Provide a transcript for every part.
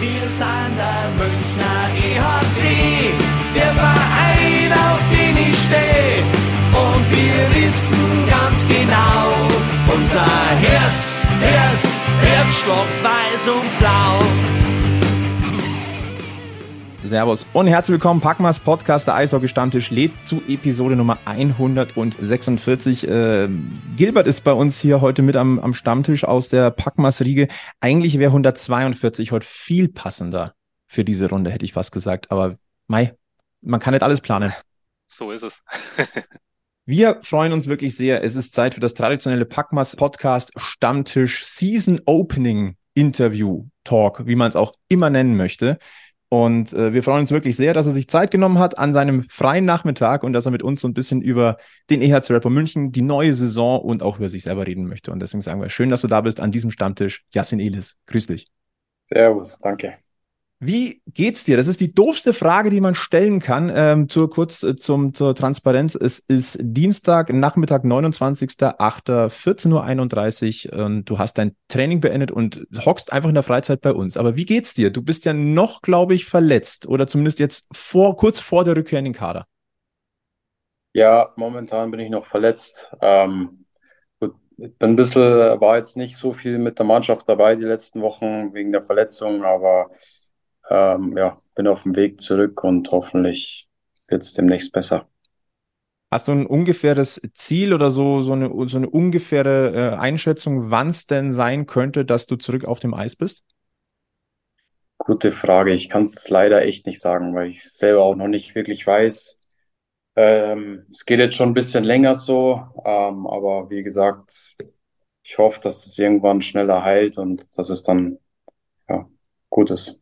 Wir sind der Münchner EHC, der Verein, auf den ich stehe. Und wir wissen ganz genau, unser Herz, Herz, Herzschlag weiß und blau. Servus und herzlich willkommen. Packmas Podcast, der Eishockey-Stammtisch, lädt zu Episode Nummer 146. Äh, Gilbert ist bei uns hier heute mit am, am Stammtisch aus der Packmas-Riege. Eigentlich wäre 142 heute viel passender für diese Runde, hätte ich fast gesagt. Aber Mai, man kann nicht alles planen. So ist es. Wir freuen uns wirklich sehr. Es ist Zeit für das traditionelle Packmas Podcast Stammtisch Season Opening Interview Talk, wie man es auch immer nennen möchte. Und äh, wir freuen uns wirklich sehr, dass er sich Zeit genommen hat an seinem freien Nachmittag und dass er mit uns so ein bisschen über den EHC Rapper München, die neue Saison und auch über sich selber reden möchte. Und deswegen sagen wir, schön, dass du da bist an diesem Stammtisch. Yassin Elis, grüß dich. Servus, danke. Wie geht's dir? Das ist die doofste Frage, die man stellen kann. Ähm, zur kurz äh, zum, zur Transparenz. Es ist Dienstag, Nachmittag, 29.08.14.31 Uhr. Und du hast dein Training beendet und hockst einfach in der Freizeit bei uns. Aber wie geht's dir? Du bist ja noch, glaube ich, verletzt oder zumindest jetzt vor, kurz vor der Rückkehr in den Kader. Ja, momentan bin ich noch verletzt. Ähm, gut, bin ein bisschen, war jetzt nicht so viel mit der Mannschaft dabei die letzten Wochen wegen der Verletzung, aber ähm, ja, bin auf dem Weg zurück und hoffentlich wird es demnächst besser. Hast du ein ungefähres Ziel oder so, so eine, so eine ungefähre äh, Einschätzung, wann es denn sein könnte, dass du zurück auf dem Eis bist? Gute Frage. Ich kann es leider echt nicht sagen, weil ich selber auch noch nicht wirklich weiß. Ähm, es geht jetzt schon ein bisschen länger so, ähm, aber wie gesagt, ich hoffe, dass es irgendwann schneller heilt und dass es dann ja, gut ist.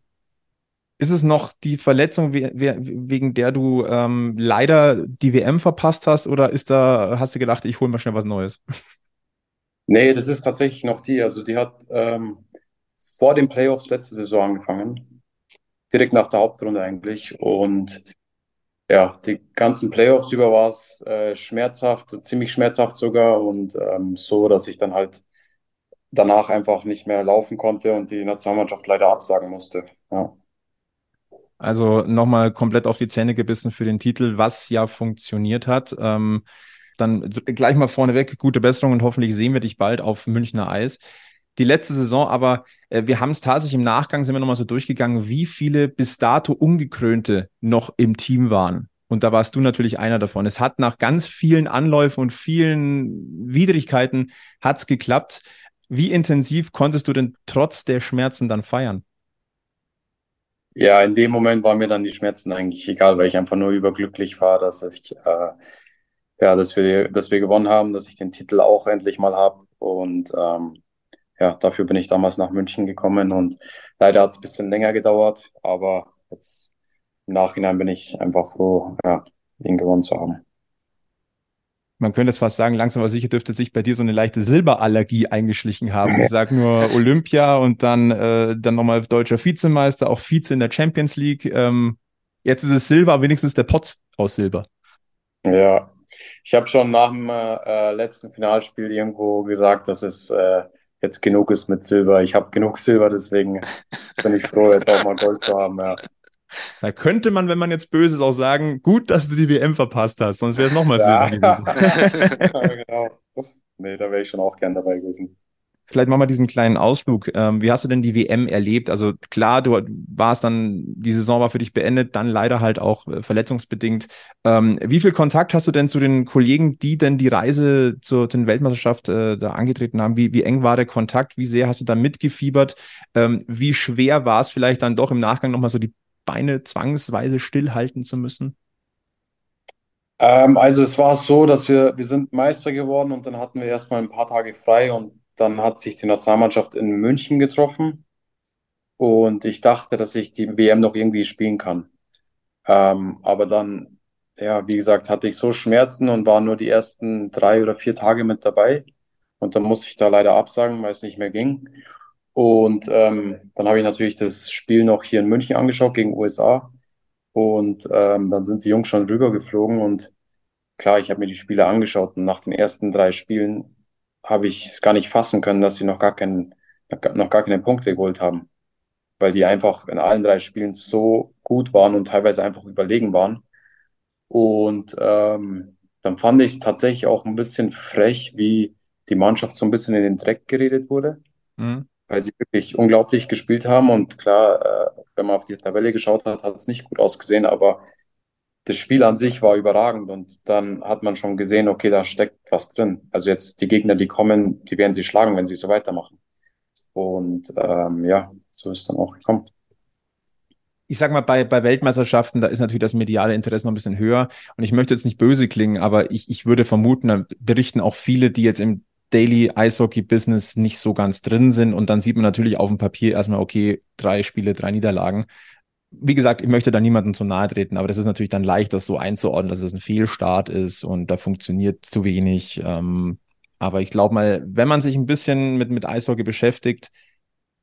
Ist es noch die Verletzung, wegen der du ähm, leider die WM verpasst hast, oder ist da, hast du gedacht, ich hole mal schnell was Neues? Nee, das ist tatsächlich noch die. Also die hat ähm, vor den Playoffs letzte Saison angefangen. Direkt nach der Hauptrunde eigentlich. Und ja, die ganzen Playoffs über war es äh, schmerzhaft, ziemlich schmerzhaft sogar. Und ähm, so, dass ich dann halt danach einfach nicht mehr laufen konnte und die Nationalmannschaft leider absagen musste. Ja. Also nochmal komplett auf die Zähne gebissen für den Titel, was ja funktioniert hat. Ähm, dann gleich mal vorneweg, gute Besserung und hoffentlich sehen wir dich bald auf Münchner Eis. Die letzte Saison, aber äh, wir haben es tatsächlich im Nachgang, sind wir nochmal so durchgegangen, wie viele bis dato Ungekrönte noch im Team waren. Und da warst du natürlich einer davon. Es hat nach ganz vielen Anläufen und vielen Widrigkeiten hat's geklappt. Wie intensiv konntest du denn trotz der Schmerzen dann feiern? Ja, in dem Moment waren mir dann die Schmerzen eigentlich egal, weil ich einfach nur überglücklich war, dass ich, äh, ja, dass wir, dass wir gewonnen haben, dass ich den Titel auch endlich mal habe. Und ähm, ja, dafür bin ich damals nach München gekommen und leider hat es ein bisschen länger gedauert, aber jetzt im Nachhinein bin ich einfach froh, ja, ihn gewonnen zu haben man könnte es fast sagen, langsam aber sicher dürfte sich bei dir so eine leichte Silberallergie eingeschlichen haben. Ich sage nur Olympia und dann, äh, dann nochmal deutscher Vizemeister, auch Vize in der Champions League. Ähm, jetzt ist es Silber, wenigstens der Pott aus Silber. Ja, ich habe schon nach dem äh, letzten Finalspiel irgendwo gesagt, dass es äh, jetzt genug ist mit Silber. Ich habe genug Silber, deswegen bin ich froh, jetzt auch mal Gold zu haben. Ja. Da könnte man, wenn man jetzt böse ist, auch sagen, gut, dass du die WM verpasst hast, sonst wäre es nochmal ja. Gewesen. ja, genau. Nee, da wäre ich schon auch gern dabei gewesen. Vielleicht machen wir diesen kleinen Ausflug. Ähm, wie hast du denn die WM erlebt? Also klar, du warst dann, die Saison war für dich beendet, dann leider halt auch äh, verletzungsbedingt. Ähm, wie viel Kontakt hast du denn zu den Kollegen, die denn die Reise zur, zur Weltmeisterschaft äh, da angetreten haben? Wie, wie eng war der Kontakt? Wie sehr hast du da mitgefiebert? Ähm, wie schwer war es vielleicht dann doch im Nachgang nochmal so die Beine zwangsweise stillhalten zu müssen? Ähm, also es war so, dass wir, wir sind Meister geworden und dann hatten wir erstmal ein paar Tage frei und dann hat sich die Nationalmannschaft in München getroffen und ich dachte, dass ich die WM noch irgendwie spielen kann. Ähm, aber dann, ja, wie gesagt, hatte ich so Schmerzen und war nur die ersten drei oder vier Tage mit dabei und dann musste ich da leider absagen, weil es nicht mehr ging. Und ähm, dann habe ich natürlich das Spiel noch hier in München angeschaut gegen USA. Und ähm, dann sind die Jungs schon rübergeflogen. Und klar, ich habe mir die Spiele angeschaut. Und nach den ersten drei Spielen habe ich es gar nicht fassen können, dass sie noch gar, keinen, noch gar keine Punkte geholt haben. weil die einfach in allen drei Spielen so gut waren und teilweise einfach überlegen waren. Und ähm, dann fand ich es tatsächlich auch ein bisschen frech, wie die Mannschaft so ein bisschen in den Dreck geredet wurde, Mhm. Weil sie wirklich unglaublich gespielt haben. Und klar, äh, wenn man auf die Tabelle geschaut hat, hat es nicht gut ausgesehen, aber das Spiel an sich war überragend und dann hat man schon gesehen, okay, da steckt was drin. Also jetzt die Gegner, die kommen, die werden sie schlagen, wenn sie so weitermachen. Und ähm, ja, so ist dann auch gekommen. ich sag mal, bei, bei Weltmeisterschaften, da ist natürlich das mediale Interesse noch ein bisschen höher. Und ich möchte jetzt nicht böse klingen, aber ich, ich würde vermuten, da berichten auch viele, die jetzt im Daily Eishockey Business nicht so ganz drin sind. Und dann sieht man natürlich auf dem Papier erstmal, okay, drei Spiele, drei Niederlagen. Wie gesagt, ich möchte da niemandem zu nahe treten, aber das ist natürlich dann leicht, das so einzuordnen, dass es ein Fehlstart ist und da funktioniert zu wenig. Ähm, aber ich glaube mal, wenn man sich ein bisschen mit, mit Eishockey beschäftigt,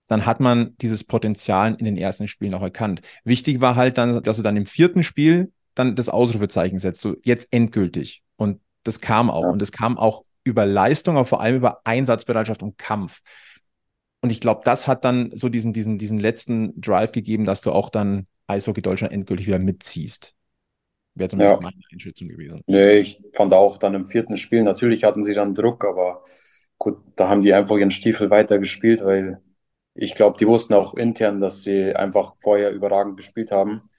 dann hat man dieses Potenzial in den ersten Spielen auch erkannt. Wichtig war halt dann, dass du dann im vierten Spiel dann das Ausrufezeichen setzt, so jetzt endgültig. Und das kam auch. Und das kam auch über Leistung, aber vor allem über Einsatzbereitschaft und Kampf. Und ich glaube, das hat dann so diesen, diesen, diesen letzten Drive gegeben, dass du auch dann Eishockey Deutschland endgültig wieder mitziehst. Wäre zumindest Ja. meine Einschätzung gewesen. Nee, ich fand auch dann im vierten Spiel, natürlich hatten sie dann Druck, aber gut, da haben die einfach ihren Stiefel weiter gespielt, weil ich glaube, die wussten auch intern, dass sie einfach vorher überragend gespielt haben.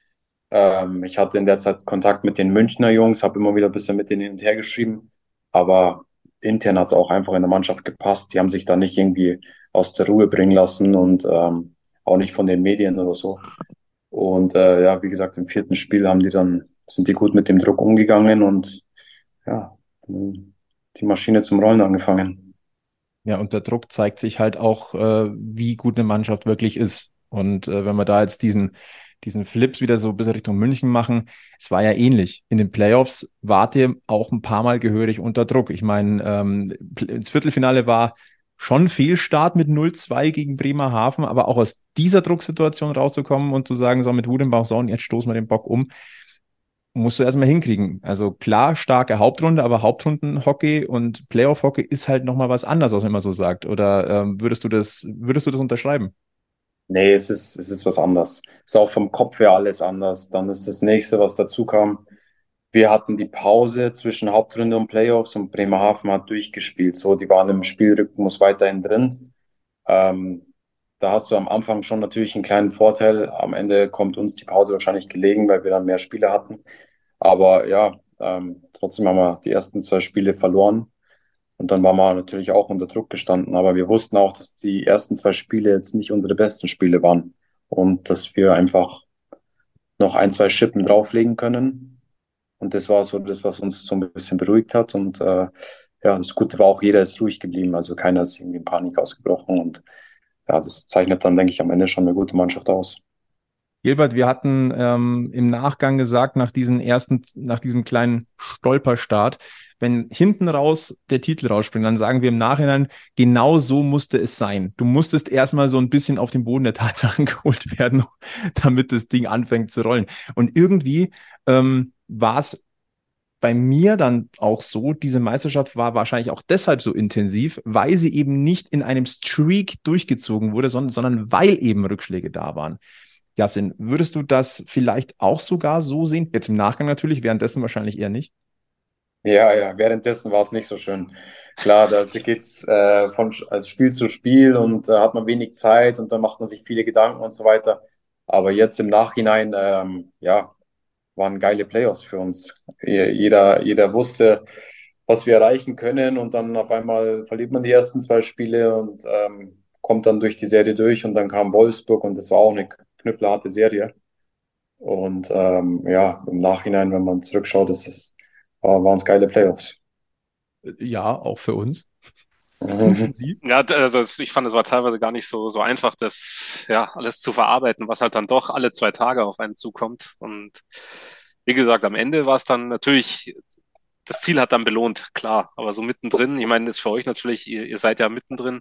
Ähm, ich hatte in der Zeit Kontakt mit den Münchner Jungs, habe immer wieder ein bisschen mit denen hin und her geschrieben, aber intern hat es auch einfach in der Mannschaft gepasst. Die haben sich da nicht irgendwie aus der Ruhe bringen lassen und ähm, auch nicht von den Medien oder so. Und äh, ja, wie gesagt, im vierten Spiel haben die dann, sind die gut mit dem Druck umgegangen und ja, die Maschine zum Rollen angefangen. Ja, und der Druck zeigt sich halt auch, äh, wie gut eine Mannschaft wirklich ist. Und äh, wenn wir da jetzt diesen, diesen Flips wieder so bis Richtung München machen, es war ja ähnlich. In den Playoffs wart ihr auch ein paar Mal gehörig unter Druck. Ich meine, ähm, ins Viertelfinale war schon Fehlstart mit 0-2 gegen Bremerhaven, aber auch aus dieser Drucksituation rauszukommen und zu sagen, so mit Wut so, und jetzt stoßen wir den Bock um, musst du erstmal hinkriegen. Also klar, starke Hauptrunde, aber Hauptrundenhockey und Playoff-Hockey ist halt nochmal was anderes, als man immer so sagt. Oder ähm, würdest du das, würdest du das unterschreiben? Nee, es ist, es ist was anderes. Ist auch vom Kopf her alles anders. Dann ist das nächste, was dazu kam. Wir hatten die Pause zwischen Hauptrunde und Playoffs und Bremerhaven hat durchgespielt. So, die waren im Spielrhythmus weiterhin drin. Ähm, da hast du am Anfang schon natürlich einen kleinen Vorteil. Am Ende kommt uns die Pause wahrscheinlich gelegen, weil wir dann mehr Spiele hatten. Aber ja, ähm, trotzdem haben wir die ersten zwei Spiele verloren. Und dann waren wir natürlich auch unter Druck gestanden. Aber wir wussten auch, dass die ersten zwei Spiele jetzt nicht unsere besten Spiele waren. Und dass wir einfach noch ein, zwei Schippen drauflegen können. Und das war so das, was uns so ein bisschen beruhigt hat. Und äh, ja, das Gute war auch, jeder ist ruhig geblieben. Also keiner ist irgendwie in Panik ausgebrochen. Und ja, das zeichnet dann, denke ich, am Ende schon eine gute Mannschaft aus. Gilbert, wir hatten ähm, im Nachgang gesagt, nach diesen ersten, nach diesem kleinen Stolperstart, wenn hinten raus der Titel rausspringt, dann sagen wir im Nachhinein, genau so musste es sein. Du musstest erstmal so ein bisschen auf den Boden der Tatsachen geholt werden, damit das Ding anfängt zu rollen. Und irgendwie ähm, war es bei mir dann auch so, diese Meisterschaft war wahrscheinlich auch deshalb so intensiv, weil sie eben nicht in einem Streak durchgezogen wurde, sondern, sondern weil eben Rückschläge da waren. Jasin, würdest du das vielleicht auch sogar so sehen? Jetzt im Nachgang natürlich, währenddessen wahrscheinlich eher nicht. Ja, ja, währenddessen war es nicht so schön. Klar, da geht's äh, von also Spiel zu Spiel und da hat man wenig Zeit und dann macht man sich viele Gedanken und so weiter. Aber jetzt im Nachhinein, ähm, ja, waren geile Playoffs für uns. Jeder, jeder wusste, was wir erreichen können und dann auf einmal verliert man die ersten zwei Spiele und ähm, kommt dann durch die Serie durch und dann kam Wolfsburg und das war auch eine knüppelharte Serie. Und ähm, ja, im Nachhinein, wenn man zurückschaut, ist es, war, waren es geile Playoffs. Ja, auch für uns. Mhm. Ja, also ich fand, es war teilweise gar nicht so, so einfach, das ja alles zu verarbeiten, was halt dann doch alle zwei Tage auf einen zukommt. Und wie gesagt, am Ende war es dann natürlich, das Ziel hat dann belohnt, klar, aber so mittendrin, ich meine, das ist für euch natürlich, ihr, ihr seid ja mittendrin.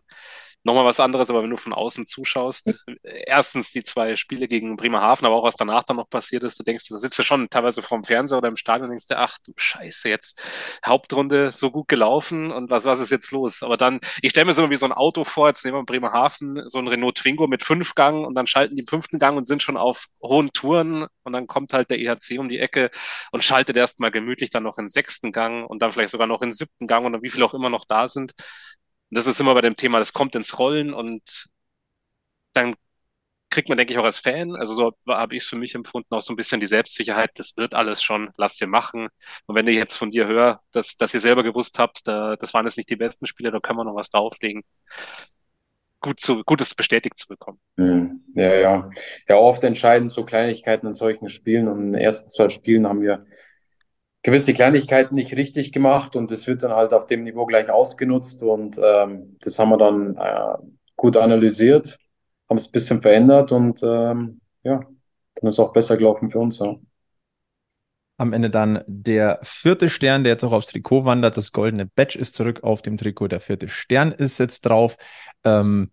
Nochmal was anderes, aber wenn du von außen zuschaust, erstens die zwei Spiele gegen Bremerhaven, aber auch was danach dann noch passiert ist, du denkst, da sitzt du schon teilweise vorm Fernseher oder im Stadion und denkst dir, ach du Scheiße, jetzt Hauptrunde so gut gelaufen und was, was ist jetzt los? Aber dann, ich stelle mir so wie so ein Auto vor, jetzt nehmen wir Bremerhaven, so ein Renault Twingo mit fünf Gang und dann schalten die im fünften Gang und sind schon auf hohen Touren und dann kommt halt der EHC um die Ecke und schaltet erstmal gemütlich dann noch in sechsten Gang und dann vielleicht sogar noch in siebten Gang oder wie viele auch immer noch da sind. Und das ist immer bei dem Thema, das kommt ins Rollen und dann kriegt man, denke ich, auch als Fan, also so habe ich es für mich empfunden, auch so ein bisschen die Selbstsicherheit, das wird alles schon, lass dir machen. Und wenn ich jetzt von dir höre, dass, dass ihr selber gewusst habt, da, das waren jetzt nicht die besten Spiele, da können wir noch was drauflegen. Gut zu, Gutes bestätigt zu bekommen. Hm, ja, ja. Ja, oft entscheiden so Kleinigkeiten in solchen Spielen und in den ersten zwei Spielen haben wir gewisse Kleinigkeiten nicht richtig gemacht und das wird dann halt auf dem Niveau gleich ausgenutzt und ähm, das haben wir dann äh, gut analysiert, haben es ein bisschen verändert und ähm, ja, dann ist auch besser gelaufen für uns. Ja. Am Ende dann der vierte Stern, der jetzt auch aufs Trikot wandert. Das goldene Badge ist zurück auf dem Trikot. Der vierte Stern ist jetzt drauf. Ähm,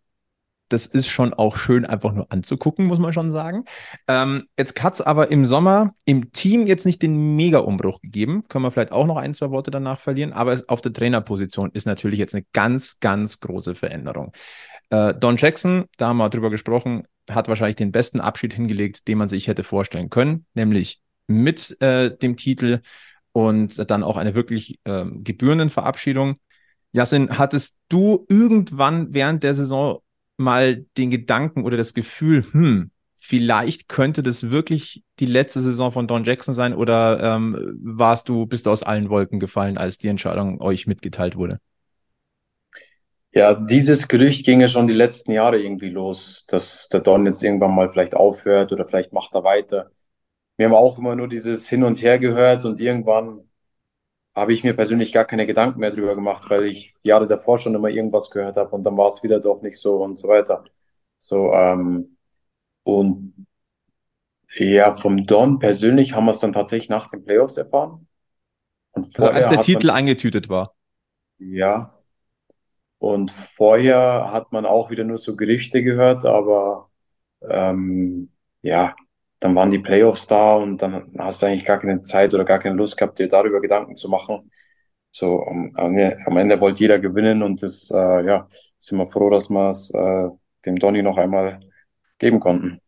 das ist schon auch schön einfach nur anzugucken, muss man schon sagen. Ähm, jetzt hat es aber im Sommer im Team jetzt nicht den Mega-Umbruch gegeben. Können wir vielleicht auch noch ein, zwei Worte danach verlieren. Aber auf der Trainerposition ist natürlich jetzt eine ganz, ganz große Veränderung. Äh, Don Jackson, da haben wir drüber gesprochen, hat wahrscheinlich den besten Abschied hingelegt, den man sich hätte vorstellen können, nämlich mit äh, dem Titel und dann auch eine wirklich äh, gebührenden Verabschiedung. Jasin, hattest du irgendwann während der Saison mal den Gedanken oder das Gefühl, hm, vielleicht könnte das wirklich die letzte Saison von Don Jackson sein oder ähm, warst du, bist du aus allen Wolken gefallen, als die Entscheidung euch mitgeteilt wurde? Ja, dieses Gerücht ging ja schon die letzten Jahre irgendwie los, dass der Don jetzt irgendwann mal vielleicht aufhört oder vielleicht macht er weiter. Wir haben auch immer nur dieses Hin und Her gehört und irgendwann habe ich mir persönlich gar keine Gedanken mehr drüber gemacht, weil ich die Jahre davor schon immer irgendwas gehört habe und dann war es wieder doch nicht so und so weiter. So, ähm, und ja, vom Don persönlich haben wir es dann tatsächlich nach den Playoffs erfahren. Und vorher also als der Titel man, eingetütet war. Ja. Und vorher hat man auch wieder nur so Gerüchte gehört, aber ähm, ja, dann waren die Playoffs da und dann hast du eigentlich gar keine Zeit oder gar keine Lust gehabt, dir darüber Gedanken zu machen. So, am, am Ende wollte jeder gewinnen und das, äh, ja, sind wir froh, dass wir es äh, dem Donny noch einmal geben konnten.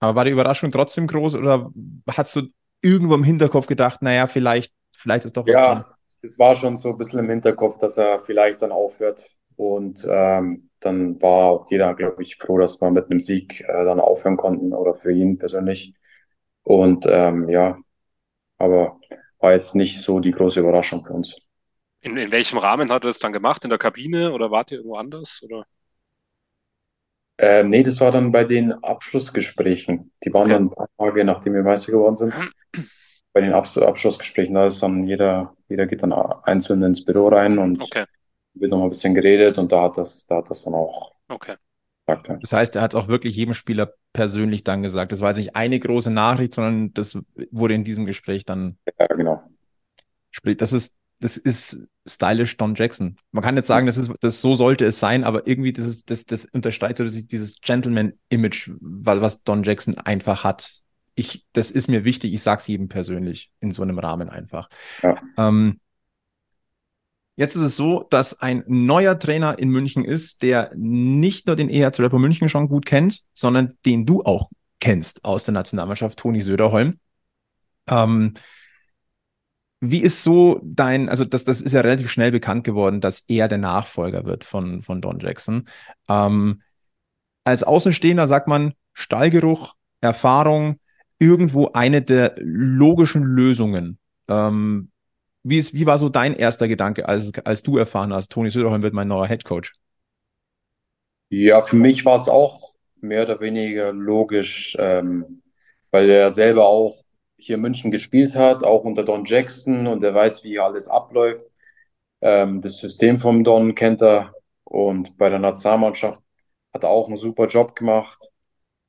Aber war die Überraschung trotzdem groß oder hast du irgendwo im Hinterkopf gedacht, naja, vielleicht, vielleicht ist doch was Ja, dran? das war schon so ein bisschen im Hinterkopf, dass er vielleicht dann aufhört. Und ähm, dann war auch jeder, glaube ich, froh, dass wir mit einem Sieg äh, dann aufhören konnten oder für ihn persönlich. Und ähm, ja, aber war jetzt nicht so die große Überraschung für uns. In, in welchem Rahmen hat er das dann gemacht? In der Kabine oder wart ihr irgendwo anders? Oder? Ähm, nee, das war dann bei den Abschlussgesprächen. Die waren okay. dann ein paar Tage, nachdem wir Meister geworden sind. bei den Abs Abschlussgesprächen, da ist dann jeder, jeder geht dann einzeln ins Büro rein und okay wird noch mal ein bisschen geredet und da hat das, da hat das dann auch okay. gesagt. Das heißt, er hat es auch wirklich jedem Spieler persönlich dann gesagt. Das war jetzt nicht eine große Nachricht, sondern das wurde in diesem Gespräch dann. Ja, genau. Das ist, das ist stylisch Don Jackson. Man kann jetzt sagen, das ist, das so sollte es sein, aber irgendwie das ist, das, das unterstreicht so dieses Gentleman-Image, was Don Jackson einfach hat. Ich, das ist mir wichtig, ich sage es jedem persönlich in so einem Rahmen einfach. Ja. Ähm, Jetzt ist es so, dass ein neuer Trainer in München ist, der nicht nur den EHC Rapper München schon gut kennt, sondern den du auch kennst aus der Nationalmannschaft, Toni Söderholm. Ähm, wie ist so dein, also das, das ist ja relativ schnell bekannt geworden, dass er der Nachfolger wird von, von Don Jackson. Ähm, als Außenstehender sagt man Stallgeruch, Erfahrung, irgendwo eine der logischen Lösungen. Ähm, wie, ist, wie war so dein erster Gedanke, als, als du erfahren hast, Toni Söderholm wird mein neuer Headcoach? Ja, für mich war es auch mehr oder weniger logisch, ähm, weil er selber auch hier in München gespielt hat, auch unter Don Jackson und er weiß, wie hier alles abläuft. Ähm, das System vom Don kennt er und bei der Nationalmannschaft hat er auch einen super Job gemacht.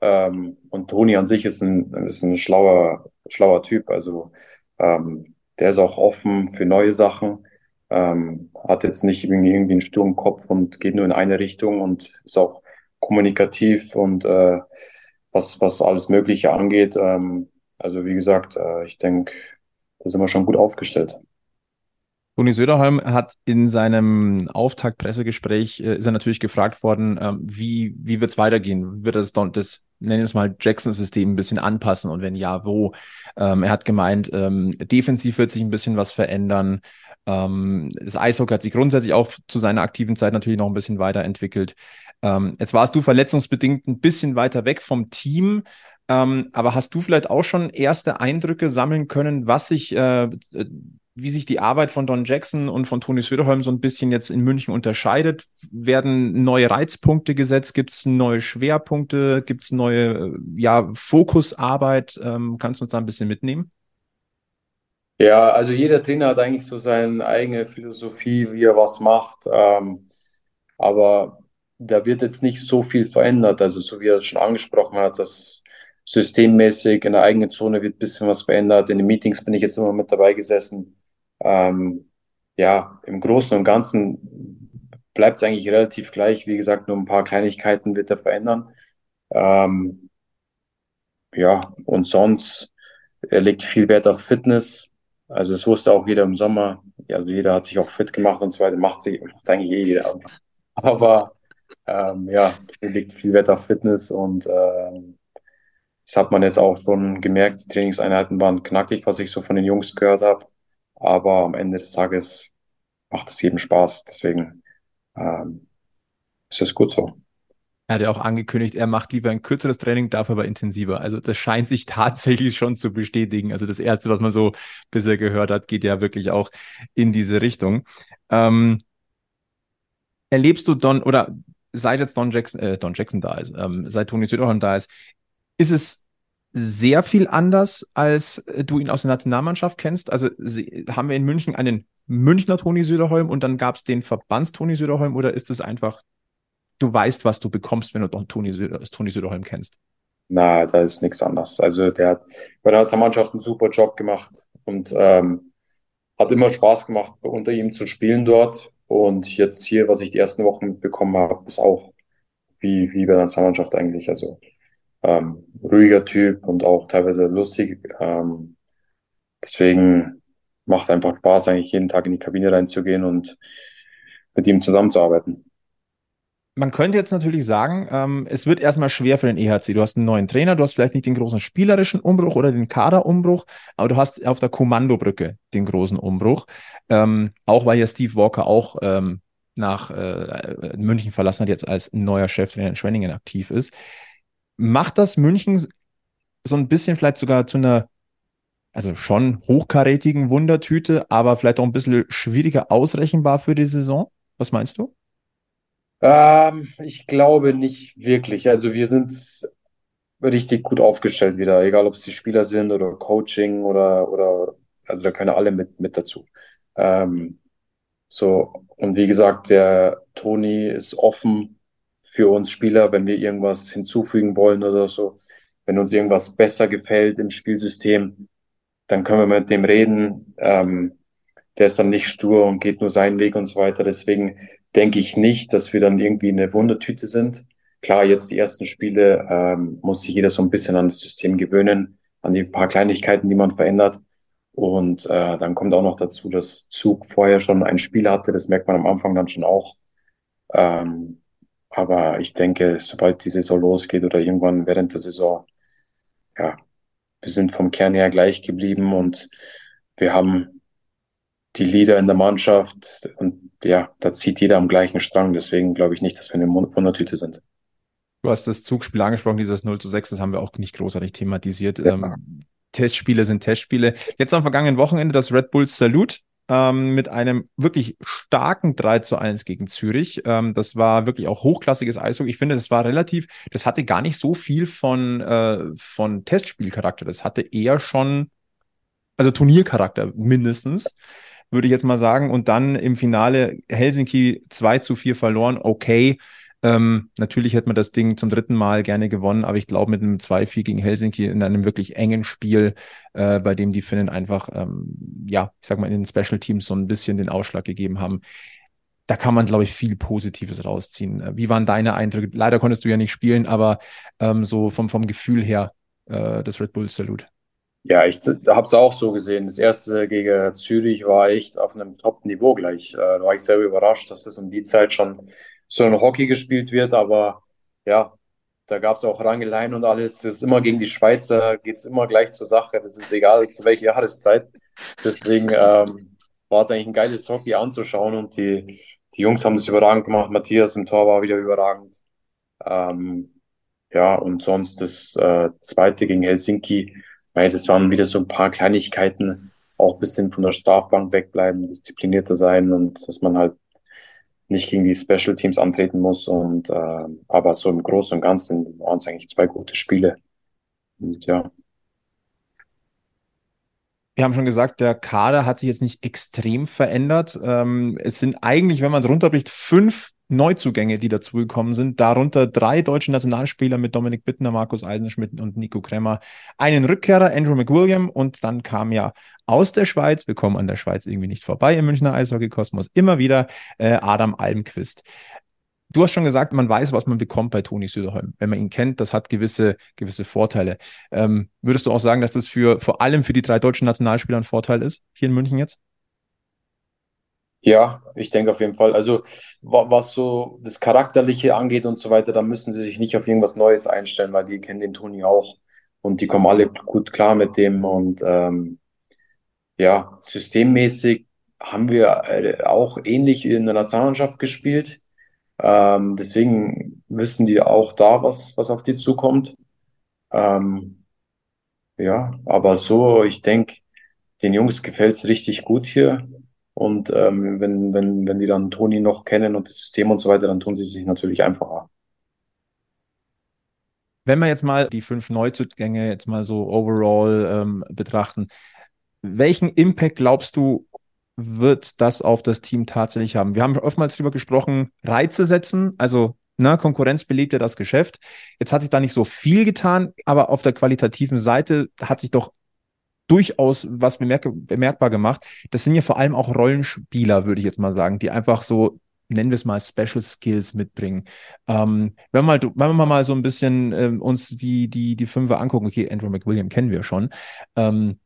Ähm, und Toni an sich ist ein, ist ein schlauer, schlauer Typ. Also ähm, der ist auch offen für neue Sachen. Ähm, hat jetzt nicht irgendwie, einen sturm Kopf und geht nur in eine Richtung und ist auch kommunikativ und äh, was, was alles Mögliche angeht. Ähm, also wie gesagt, äh, ich denke, da sind wir schon gut aufgestellt. Toni Söderholm hat in seinem Auftaktpressegespräch äh, ist er natürlich gefragt worden, ähm, wie, wie wird es weitergehen? Wird das, das nennen wir es mal Jackson-System ein bisschen anpassen und wenn ja, wo? Ähm, er hat gemeint, ähm, defensiv wird sich ein bisschen was verändern. Ähm, das Eishockey hat sich grundsätzlich auch zu seiner aktiven Zeit natürlich noch ein bisschen weiterentwickelt. Ähm, jetzt warst du verletzungsbedingt ein bisschen weiter weg vom Team. Ähm, aber hast du vielleicht auch schon erste Eindrücke sammeln können, was sich äh, wie sich die Arbeit von Don Jackson und von Toni Söderholm so ein bisschen jetzt in München unterscheidet. Werden neue Reizpunkte gesetzt? Gibt es neue Schwerpunkte? Gibt es neue ja, Fokusarbeit? Ähm, kannst du uns da ein bisschen mitnehmen? Ja, also jeder Trainer hat eigentlich so seine eigene Philosophie, wie er was macht. Ähm, aber da wird jetzt nicht so viel verändert. Also so wie er es schon angesprochen hat, dass systemmäßig in der eigenen Zone wird ein bisschen was verändert. In den Meetings bin ich jetzt immer mit dabei gesessen. Ähm, ja, im Großen und Ganzen bleibt es eigentlich relativ gleich. Wie gesagt, nur ein paar Kleinigkeiten wird er verändern. Ähm, ja, und sonst, er legt viel Wert auf Fitness. Also das wusste auch jeder im Sommer. Also jeder hat sich auch fit gemacht und so weiter. Macht sich, macht eigentlich eh jeder. Aber ähm, ja, er legt viel Wert auf Fitness und ähm, das hat man jetzt auch schon gemerkt. Die Trainingseinheiten waren knackig, was ich so von den Jungs gehört habe. Aber am Ende des Tages macht es jedem Spaß. Deswegen ähm, ist es gut so. Er hat ja auch angekündigt, er macht lieber ein kürzeres Training, dafür aber intensiver. Also das scheint sich tatsächlich schon zu bestätigen. Also das Erste, was man so bisher gehört hat, geht ja wirklich auch in diese Richtung. Ähm, erlebst du Don, oder seit jetzt Don Jackson, äh, Don Jackson da ist, ähm, seit Toni Söderholm da ist, ist es sehr viel anders, als äh, du ihn aus der Nationalmannschaft kennst. Also haben wir in München einen Münchner Toni Söderholm und dann gab es den Verbands-Toni Söderholm oder ist es einfach, du weißt, was du bekommst, wenn du doch Toni, Söder, Toni Söderholm kennst? Na, da ist nichts anders. Also der hat bei der Nationalmannschaft einen super Job gemacht und ähm, hat immer Spaß gemacht, unter ihm zu spielen dort. Und jetzt hier, was ich die ersten Wochen mitbekommen habe, ist auch wie, wie bei der Nationalmannschaft eigentlich. Also ähm, ruhiger Typ und auch teilweise lustig. Ähm, deswegen macht einfach Spaß, eigentlich jeden Tag in die Kabine reinzugehen und mit ihm zusammenzuarbeiten. Man könnte jetzt natürlich sagen, ähm, es wird erstmal schwer für den EHC. Du hast einen neuen Trainer, du hast vielleicht nicht den großen spielerischen Umbruch oder den Kaderumbruch, aber du hast auf der Kommandobrücke den großen Umbruch. Ähm, auch weil ja Steve Walker auch ähm, nach äh, München verlassen hat, jetzt als neuer Cheftrainer in Schwenningen aktiv ist macht das München so ein bisschen vielleicht sogar zu einer, also schon hochkarätigen Wundertüte, aber vielleicht auch ein bisschen schwieriger ausrechenbar für die Saison? Was meinst du? Ähm, ich glaube nicht wirklich. Also wir sind richtig gut aufgestellt wieder, egal ob es die Spieler sind oder Coaching oder, oder also da können alle mit, mit dazu. Ähm, so, und wie gesagt, der Toni ist offen für uns Spieler, wenn wir irgendwas hinzufügen wollen oder so. Wenn uns irgendwas besser gefällt im Spielsystem, dann können wir mit dem reden. Ähm, der ist dann nicht stur und geht nur seinen Weg und so weiter. Deswegen denke ich nicht, dass wir dann irgendwie eine Wundertüte sind. Klar, jetzt die ersten Spiele ähm, muss sich jeder so ein bisschen an das System gewöhnen, an die paar Kleinigkeiten, die man verändert. Und äh, dann kommt auch noch dazu, dass Zug vorher schon ein Spiel hatte. Das merkt man am Anfang dann schon auch. Ähm, aber ich denke, sobald die Saison losgeht oder irgendwann während der Saison, ja, wir sind vom Kern her gleich geblieben und wir haben die Leader in der Mannschaft und ja, da zieht jeder am gleichen Strang. Deswegen glaube ich nicht, dass wir eine Wundertüte sind. Du hast das Zugspiel angesprochen, dieses 0 zu 6, das haben wir auch nicht großartig thematisiert. Ja. Ähm, Testspiele sind Testspiele. Jetzt am vergangenen Wochenende das Red Bulls Salute ähm, mit einem wirklich starken 3 zu 1 gegen Zürich. Ähm, das war wirklich auch hochklassiges Eishockey. Ich finde, das war relativ, das hatte gar nicht so viel von, äh, von Testspielcharakter. Das hatte eher schon, also Turniercharakter mindestens, würde ich jetzt mal sagen. Und dann im Finale Helsinki 2 zu 4 verloren. Okay, Ähm, natürlich hätte man das Ding zum dritten Mal gerne gewonnen, aber ich glaube mit einem 2-4 gegen Helsinki in einem wirklich engen Spiel, äh, bei dem die Finnen einfach, ähm, ja, ich sag mal, in den Special Teams so ein bisschen den Ausschlag gegeben haben. Da kann man, glaube ich, viel Positives rausziehen. Äh, wie waren deine Eindrücke? Leider konntest du ja nicht spielen, aber ähm, so vom, vom Gefühl her, äh, das Red Bull Salut. Ja, ich habe es auch so gesehen. Das erste gegen Zürich war echt auf einem Top-Niveau gleich. Äh, da war ich sehr überrascht, dass das um die Zeit schon so ein Hockey gespielt wird. Aber ja, da gab es auch Rangeleien und alles. Das ist immer gegen die Schweizer, geht es immer gleich zur Sache. Das ist egal, zu welcher Jahreszeit. Deswegen ähm, war es eigentlich ein geiles Hockey anzuschauen und die, die Jungs haben das überragend gemacht. Matthias im Tor war wieder überragend. Ähm, ja, und sonst das äh, zweite gegen Helsinki weil das waren wieder so ein paar Kleinigkeiten, auch ein bisschen von der Strafbank wegbleiben, disziplinierter sein und dass man halt nicht gegen die Special Teams antreten muss. Und äh, aber so im Großen und Ganzen waren es eigentlich zwei gute Spiele. Und ja. Wir haben schon gesagt, der Kader hat sich jetzt nicht extrem verändert. Ähm, es sind eigentlich, wenn man es runterbricht, fünf Neuzugänge, die dazugekommen sind, darunter drei deutsche Nationalspieler mit Dominik Bittner, Markus Eisenschmidt und Nico Kremmer, einen Rückkehrer, Andrew McWilliam und dann kam ja aus der Schweiz, wir kommen an der Schweiz irgendwie nicht vorbei im Münchner Eishockey-Kosmos, immer wieder äh, Adam Almquist. Du hast schon gesagt, man weiß, was man bekommt bei Toni Söderholm. Wenn man ihn kennt, das hat gewisse, gewisse Vorteile. Ähm, würdest du auch sagen, dass das für vor allem für die drei deutschen Nationalspieler ein Vorteil ist, hier in München jetzt? Ja, ich denke auf jeden Fall. Also was so das Charakterliche angeht und so weiter, da müssen sie sich nicht auf irgendwas Neues einstellen, weil die kennen den Toni auch und die kommen alle gut klar mit dem und ähm, ja, systemmäßig haben wir äh, auch ähnlich in der Nationalmannschaft gespielt. Ähm, deswegen wissen die auch da, was, was auf die zukommt. Ähm, ja, aber so, ich denke, den Jungs gefällt's richtig gut hier. Und ähm, wenn, wenn, wenn die dann Toni noch kennen und das System und so weiter, dann tun sie sich natürlich einfacher. Wenn wir jetzt mal die fünf Neuzugänge jetzt mal so overall ähm, betrachten, welchen Impact glaubst du, wird das auf das Team tatsächlich haben? Wir haben oftmals darüber gesprochen, Reize setzen, also ne, Konkurrenz belebt ja das Geschäft. Jetzt hat sich da nicht so viel getan, aber auf der qualitativen Seite hat sich doch durchaus was bemerk bemerkbar gemacht. Das sind ja vor allem auch Rollenspieler, würde ich jetzt mal sagen, die einfach so nennen wir es mal Special Skills mitbringen. Ähm, wenn, wir mal, wenn wir mal so ein bisschen ähm, uns die, die, die Fünfe angucken, okay, Andrew McWilliam kennen wir schon. Ähm,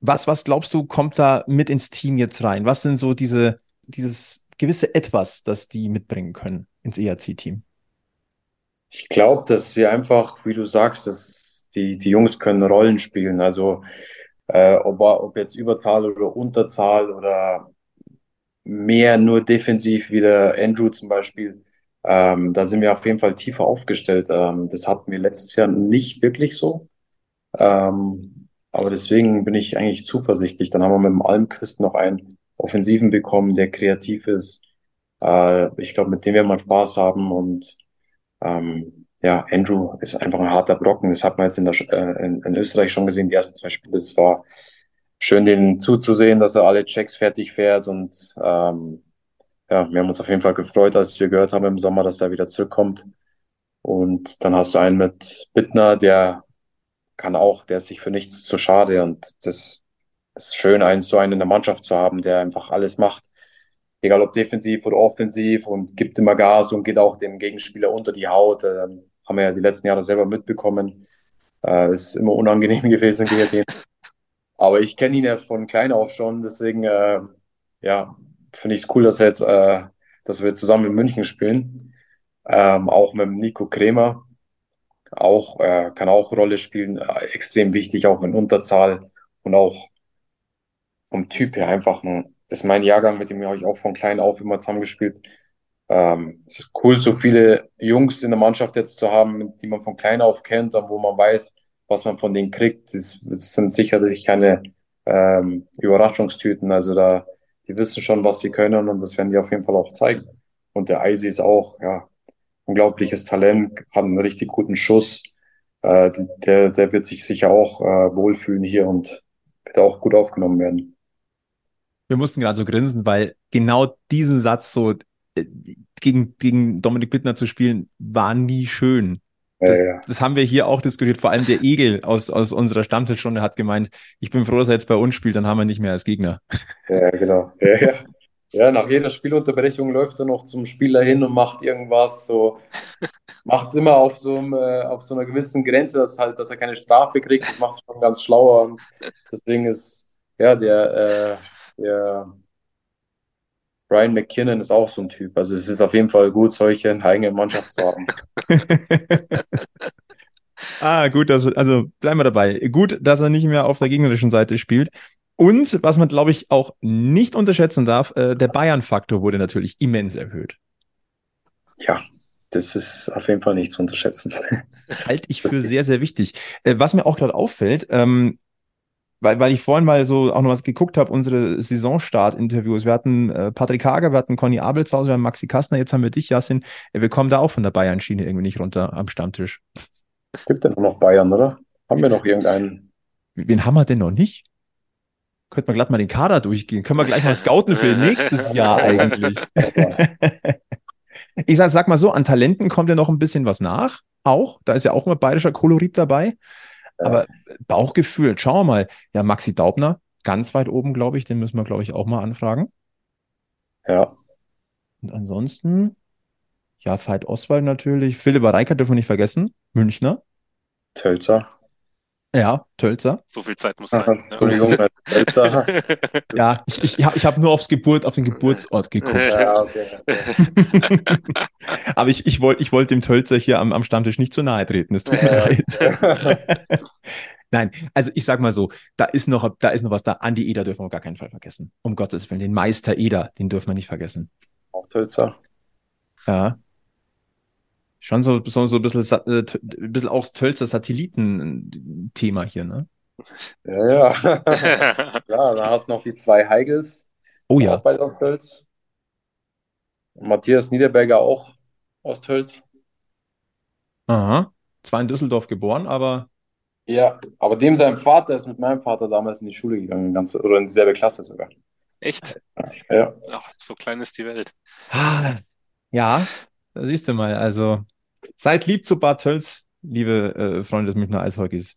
was, was glaubst du, kommt da mit ins Team jetzt rein? Was sind so diese, dieses gewisse Etwas, das die mitbringen können ins ERC-Team? Ich glaube, dass wir einfach, wie du sagst, dass die, die Jungs können Rollen spielen. Also äh, ob, ob jetzt Überzahl oder Unterzahl oder mehr nur defensiv wie der Andrew zum Beispiel. Ähm, da sind wir auf jeden Fall tiefer aufgestellt. Ähm, das hatten wir letztes Jahr nicht wirklich so. Ähm, aber deswegen bin ich eigentlich zuversichtlich. Dann haben wir mit dem Almquist noch einen Offensiven bekommen, der kreativ ist. Äh, ich glaube, mit dem wir mal Spaß haben und ähm, ja, Andrew ist einfach ein harter Brocken. Das hat man jetzt in, der, äh, in, in Österreich schon gesehen, die ersten zwei Spiele. Es war schön, den zuzusehen, dass er alle Checks fertig fährt. Und ähm, ja, wir haben uns auf jeden Fall gefreut, als wir gehört haben im Sommer, dass er wieder zurückkommt. Und dann hast du einen mit Bittner, der kann auch, der ist sich für nichts zu schade. Und das ist schön, einen so einen in der Mannschaft zu haben, der einfach alles macht egal ob defensiv oder offensiv und gibt immer Gas und geht auch dem Gegenspieler unter die Haut. Ähm, haben wir ja die letzten Jahre selber mitbekommen. Äh, ist immer unangenehm gewesen gegen den. Aber ich kenne ihn ja von klein auf schon, deswegen äh, ja, finde ich es cool, dass jetzt, äh, dass wir zusammen in München spielen. Ähm, auch mit Nico Kremer. Auch, äh, kann auch Rolle spielen, äh, extrem wichtig, auch mit Unterzahl und auch vom Typ her einfach ein, ist mein Jahrgang, mit dem habe ich auch von klein auf immer zusammengespielt. Ähm, es ist cool, so viele Jungs in der Mannschaft jetzt zu haben, die man von klein auf kennt und wo man weiß, was man von denen kriegt. Das, das sind sicherlich keine ähm, Überraschungstüten. Also da, die wissen schon, was sie können und das werden die auf jeden Fall auch zeigen. Und der Eisi ist auch, ja, unglaubliches Talent, hat einen richtig guten Schuss. Äh, der, der wird sich sicher auch äh, wohlfühlen hier und wird auch gut aufgenommen werden. Wir mussten gerade so grinsen, weil genau diesen Satz so gegen, gegen Dominik Bittner zu spielen, war nie schön. Das, Ja, ja. das haben wir hier auch diskutiert. Vor allem der Egel aus, aus unserer Stammtischstunde hat gemeint, ich bin froh, dass er jetzt bei uns spielt, dann haben wir nicht mehr als Gegner. Ja, genau. Ja, ja. Ja, nach jeder Spielunterbrechung läuft er noch zum Spieler hin und macht irgendwas. So macht es immer auf so, einem, äh, auf so einer gewissen Grenze, dass halt, dass er keine Strafe kriegt. Das macht schon ganz schlauer. Und deswegen ist ja der, äh, der Brian McKinnon ist auch so ein Typ. Also es ist auf jeden Fall gut, solche in eigenen Mannschaft zu haben. ah, gut, dass, also bleiben wir dabei. Gut, dass er nicht mehr auf der gegnerischen Seite spielt. Und was man, glaube ich, auch nicht unterschätzen darf, äh, der Bayern-Faktor wurde natürlich immens erhöht. Ja, das ist auf jeden Fall nicht zu unterschätzen. Halte ich für sehr, sehr wichtig. Äh, was mir auch gerade auffällt, ähm, weil, weil ich vorhin mal so auch noch was geguckt habe, unsere Saisonstart-Interviews. Wir hatten äh, Patrick Hager, wir hatten Conny Abelshaus, wir haben Maxi Kastner, jetzt haben wir dich, Jasin. Äh, wir kommen da auch von der Bayern-Schiene irgendwie nicht runter am Stammtisch. Gibt ja noch Bayern, oder? Haben wir noch irgendeinen? Wen haben wir denn noch nicht? Könnten wir glatt mal den Kader durchgehen. Können wir gleich mal scouten für nächstes Jahr eigentlich. ich sag, sag mal so, an Talenten kommt ja noch ein bisschen was nach. Auch. Da ist ja auch immer bayerischer Kolorit dabei. Aber Bauchgefühl, schauen wir mal. Ja, Maxi Daubner, ganz weit oben, glaube ich. Den müssen wir, glaube ich, auch mal anfragen. Ja. Und ansonsten, ja, Veit Oswald natürlich. Philippa Reichert dürfen wir nicht vergessen. Münchner. Tölzer. Ja, Tölzer. So viel Zeit muss Aha, sein. Entschuldigung, Tölzer. Ja, ich, ich, ich habe nur aufs Geburt, auf den Geburtsort geguckt. Ja, okay. okay. Aber ich, ich wollte ich wollt dem Tölzer hier am, am Stammtisch nicht zu nahe treten. Es tut mir leid. Nein, also ich sag mal so, da ist noch, da ist noch was da. Andi Eder dürfen wir auf gar keinen Fall vergessen. Um Gottes Willen, den Meister Eder, den dürfen wir nicht vergessen. Auch Tölzer. Ja. Schon so, so, so ein bisschen, äh, ein bisschen auch das Tölzer Satelliten-Thema hier, ne? Ja, ja. Ja, da hast du noch die zwei Heigels. Oh Auch ja. beide aus Tölz. Und Matthias Niederberger auch aus Tölz. Aha. Zwar in Düsseldorf geboren, aber Ja, aber dem sein Vater ist mit meinem Vater damals in die Schule gegangen, ganz, oder in dieselbe Klasse sogar. Echt? Ja. Ach, so klein ist die Welt. Ah, Ja, da siehst du mal. Also seid lieb zu Bad Tölz, liebe äh, Freunde des Münchner Eishockeys.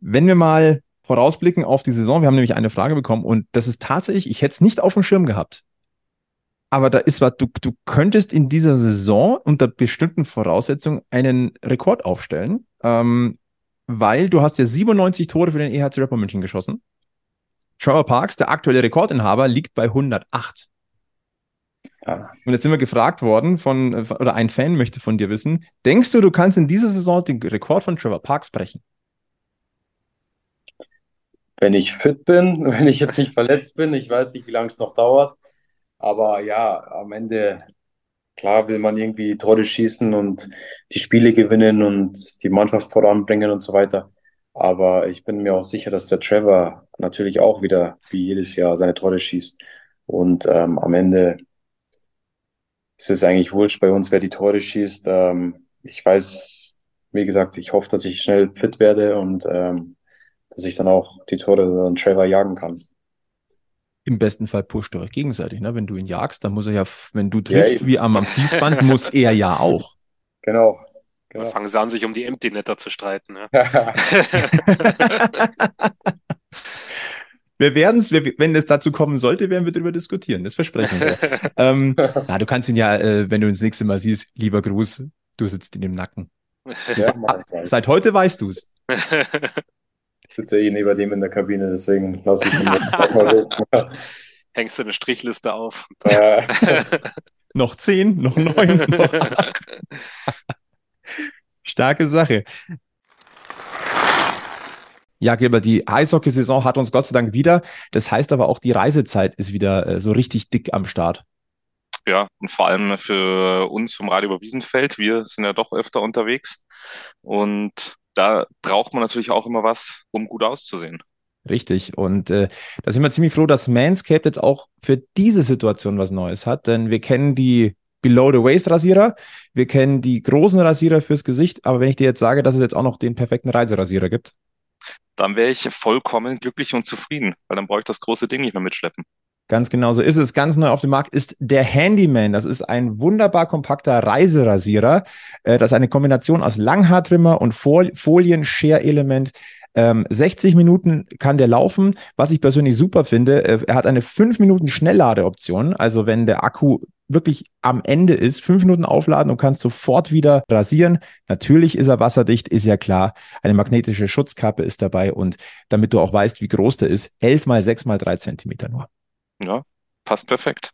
Wenn wir mal vorausblicken auf die Saison, wir haben nämlich eine Frage bekommen und das ist tatsächlich, ich hätte es nicht auf dem Schirm gehabt. Aber da ist was, du, du könntest in dieser Saison unter bestimmten Voraussetzungen einen Rekord aufstellen, ähm, weil du hast ja 97 Tore für den EHC Rapper München geschossen. Trevor Parks, der aktuelle Rekordinhaber, liegt bei 108. Ja. Und jetzt sind wir gefragt worden von, oder ein Fan möchte von dir wissen, denkst du, du kannst in dieser Saison den Rekord von Trevor Parks brechen? Wenn ich fit bin, wenn ich jetzt nicht verletzt bin, ich weiß nicht, wie lange es noch dauert. Aber ja, am Ende, klar will man irgendwie Tore schießen und die Spiele gewinnen und die Mannschaft voranbringen und so weiter. Aber ich bin mir auch sicher, dass der Trevor natürlich auch wieder wie jedes Jahr seine Tore schießt. Und ähm, am Ende ist es eigentlich wurscht bei uns, wer die Tore schießt. Ähm, ich weiß, wie gesagt, ich hoffe, dass ich schnell fit werde und ähm, dass ich dann auch die Tore an Trevor jagen kann. Im besten Fall pusht ihr euch gegenseitig, ne? Wenn du ihn jagst, dann muss er ja, wenn du Ja, triffst, eben. wie am, am Fließband, muss er ja auch. Genau. Dann genau. fangen sie an, sich um die Empty Netter zu streiten. Ja. Wir werden es, wenn es dazu kommen sollte, werden wir darüber diskutieren. Das versprechen wir. ähm, na, du kannst ihn ja, äh, wenn du ihn das nächste Mal siehst, lieber Gruß, du sitzt in dem Nacken. Ja, mach ich mal. Seit heute weißt du es. Ich sitze ja eh neben dem in der Kabine, deswegen lasse ich ihn. Hängst du eine Strichliste auf. Äh, Noch zehn, noch neun, noch acht. Starke Sache. Ja, Gilbert, die Eishockeysaison hat uns Gott sei Dank wieder. Das heißt aber auch, die Reisezeit ist wieder äh, so richtig dick am Start. Ja, und vor allem für uns vom Radio über Wiesenfeld. Wir sind ja doch öfter unterwegs. Und da braucht man natürlich auch immer was, um gut auszusehen. Richtig. Und äh, da sind wir ziemlich froh, dass Manscaped jetzt auch für diese Situation was Neues hat. Denn wir kennen die Below-the-Waist-Rasierer, wir kennen die großen Rasierer fürs Gesicht. Aber wenn ich dir jetzt sage, dass es jetzt auch noch den perfekten Reiserasierer gibt, Dann wäre ich vollkommen glücklich und zufrieden, weil dann brauche ich das große Ding nicht mehr mitschleppen. Ganz genau so ist es. Ganz neu auf dem Markt ist der Handyman. Das ist ein wunderbar kompakter Reiserasierer. Äh, das ist eine Kombination aus Langhaartrimmer und Folien-Share-Element. 60 ähm, Minuten kann der laufen. Was ich persönlich super finde, äh, er hat eine 5 Minuten Schnellladeoption. Also wenn der Akku wirklich am Ende ist, 5 Minuten aufladen und kannst sofort wieder rasieren. Natürlich ist er wasserdicht, ist ja klar. Eine magnetische Schutzkappe ist dabei und damit du auch weißt, wie groß der ist, 11 mal 6 mal 3 Zentimeter nur. Ja, passt perfekt.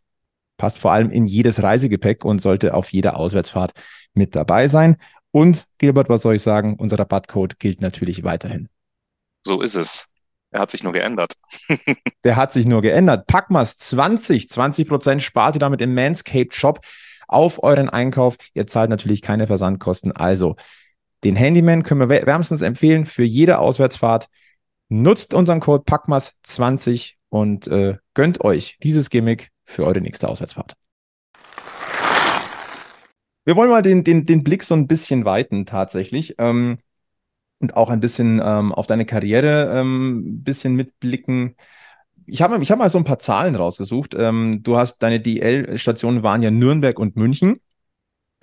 Passt vor allem in jedes Reisegepäck und sollte auf jeder Auswärtsfahrt mit dabei sein. Und Gilbert, was soll ich sagen? Unser Rabattcode gilt natürlich weiterhin. So ist es. Er hat sich nur geändert. Der hat sich nur geändert. Packmas 20, 20 Prozent spart ihr damit im Manscaped Shop auf euren Einkauf. Ihr zahlt natürlich keine Versandkosten. Also den Handyman können wir wärmstens empfehlen für jede Auswärtsfahrt. Nutzt unseren Code Packmas 20 und äh, gönnt euch dieses Gimmick für eure nächste Auswärtsfahrt. Wir wollen mal den, den, den Blick so ein bisschen weiten tatsächlich ähm, und auch ein bisschen ähm, auf deine Karriere ähm, ein bisschen mitblicken. Ich habe ich hab mal so ein paar Zahlen rausgesucht. Ähm, du hast deine DEL-Stationen waren ja Nürnberg und München.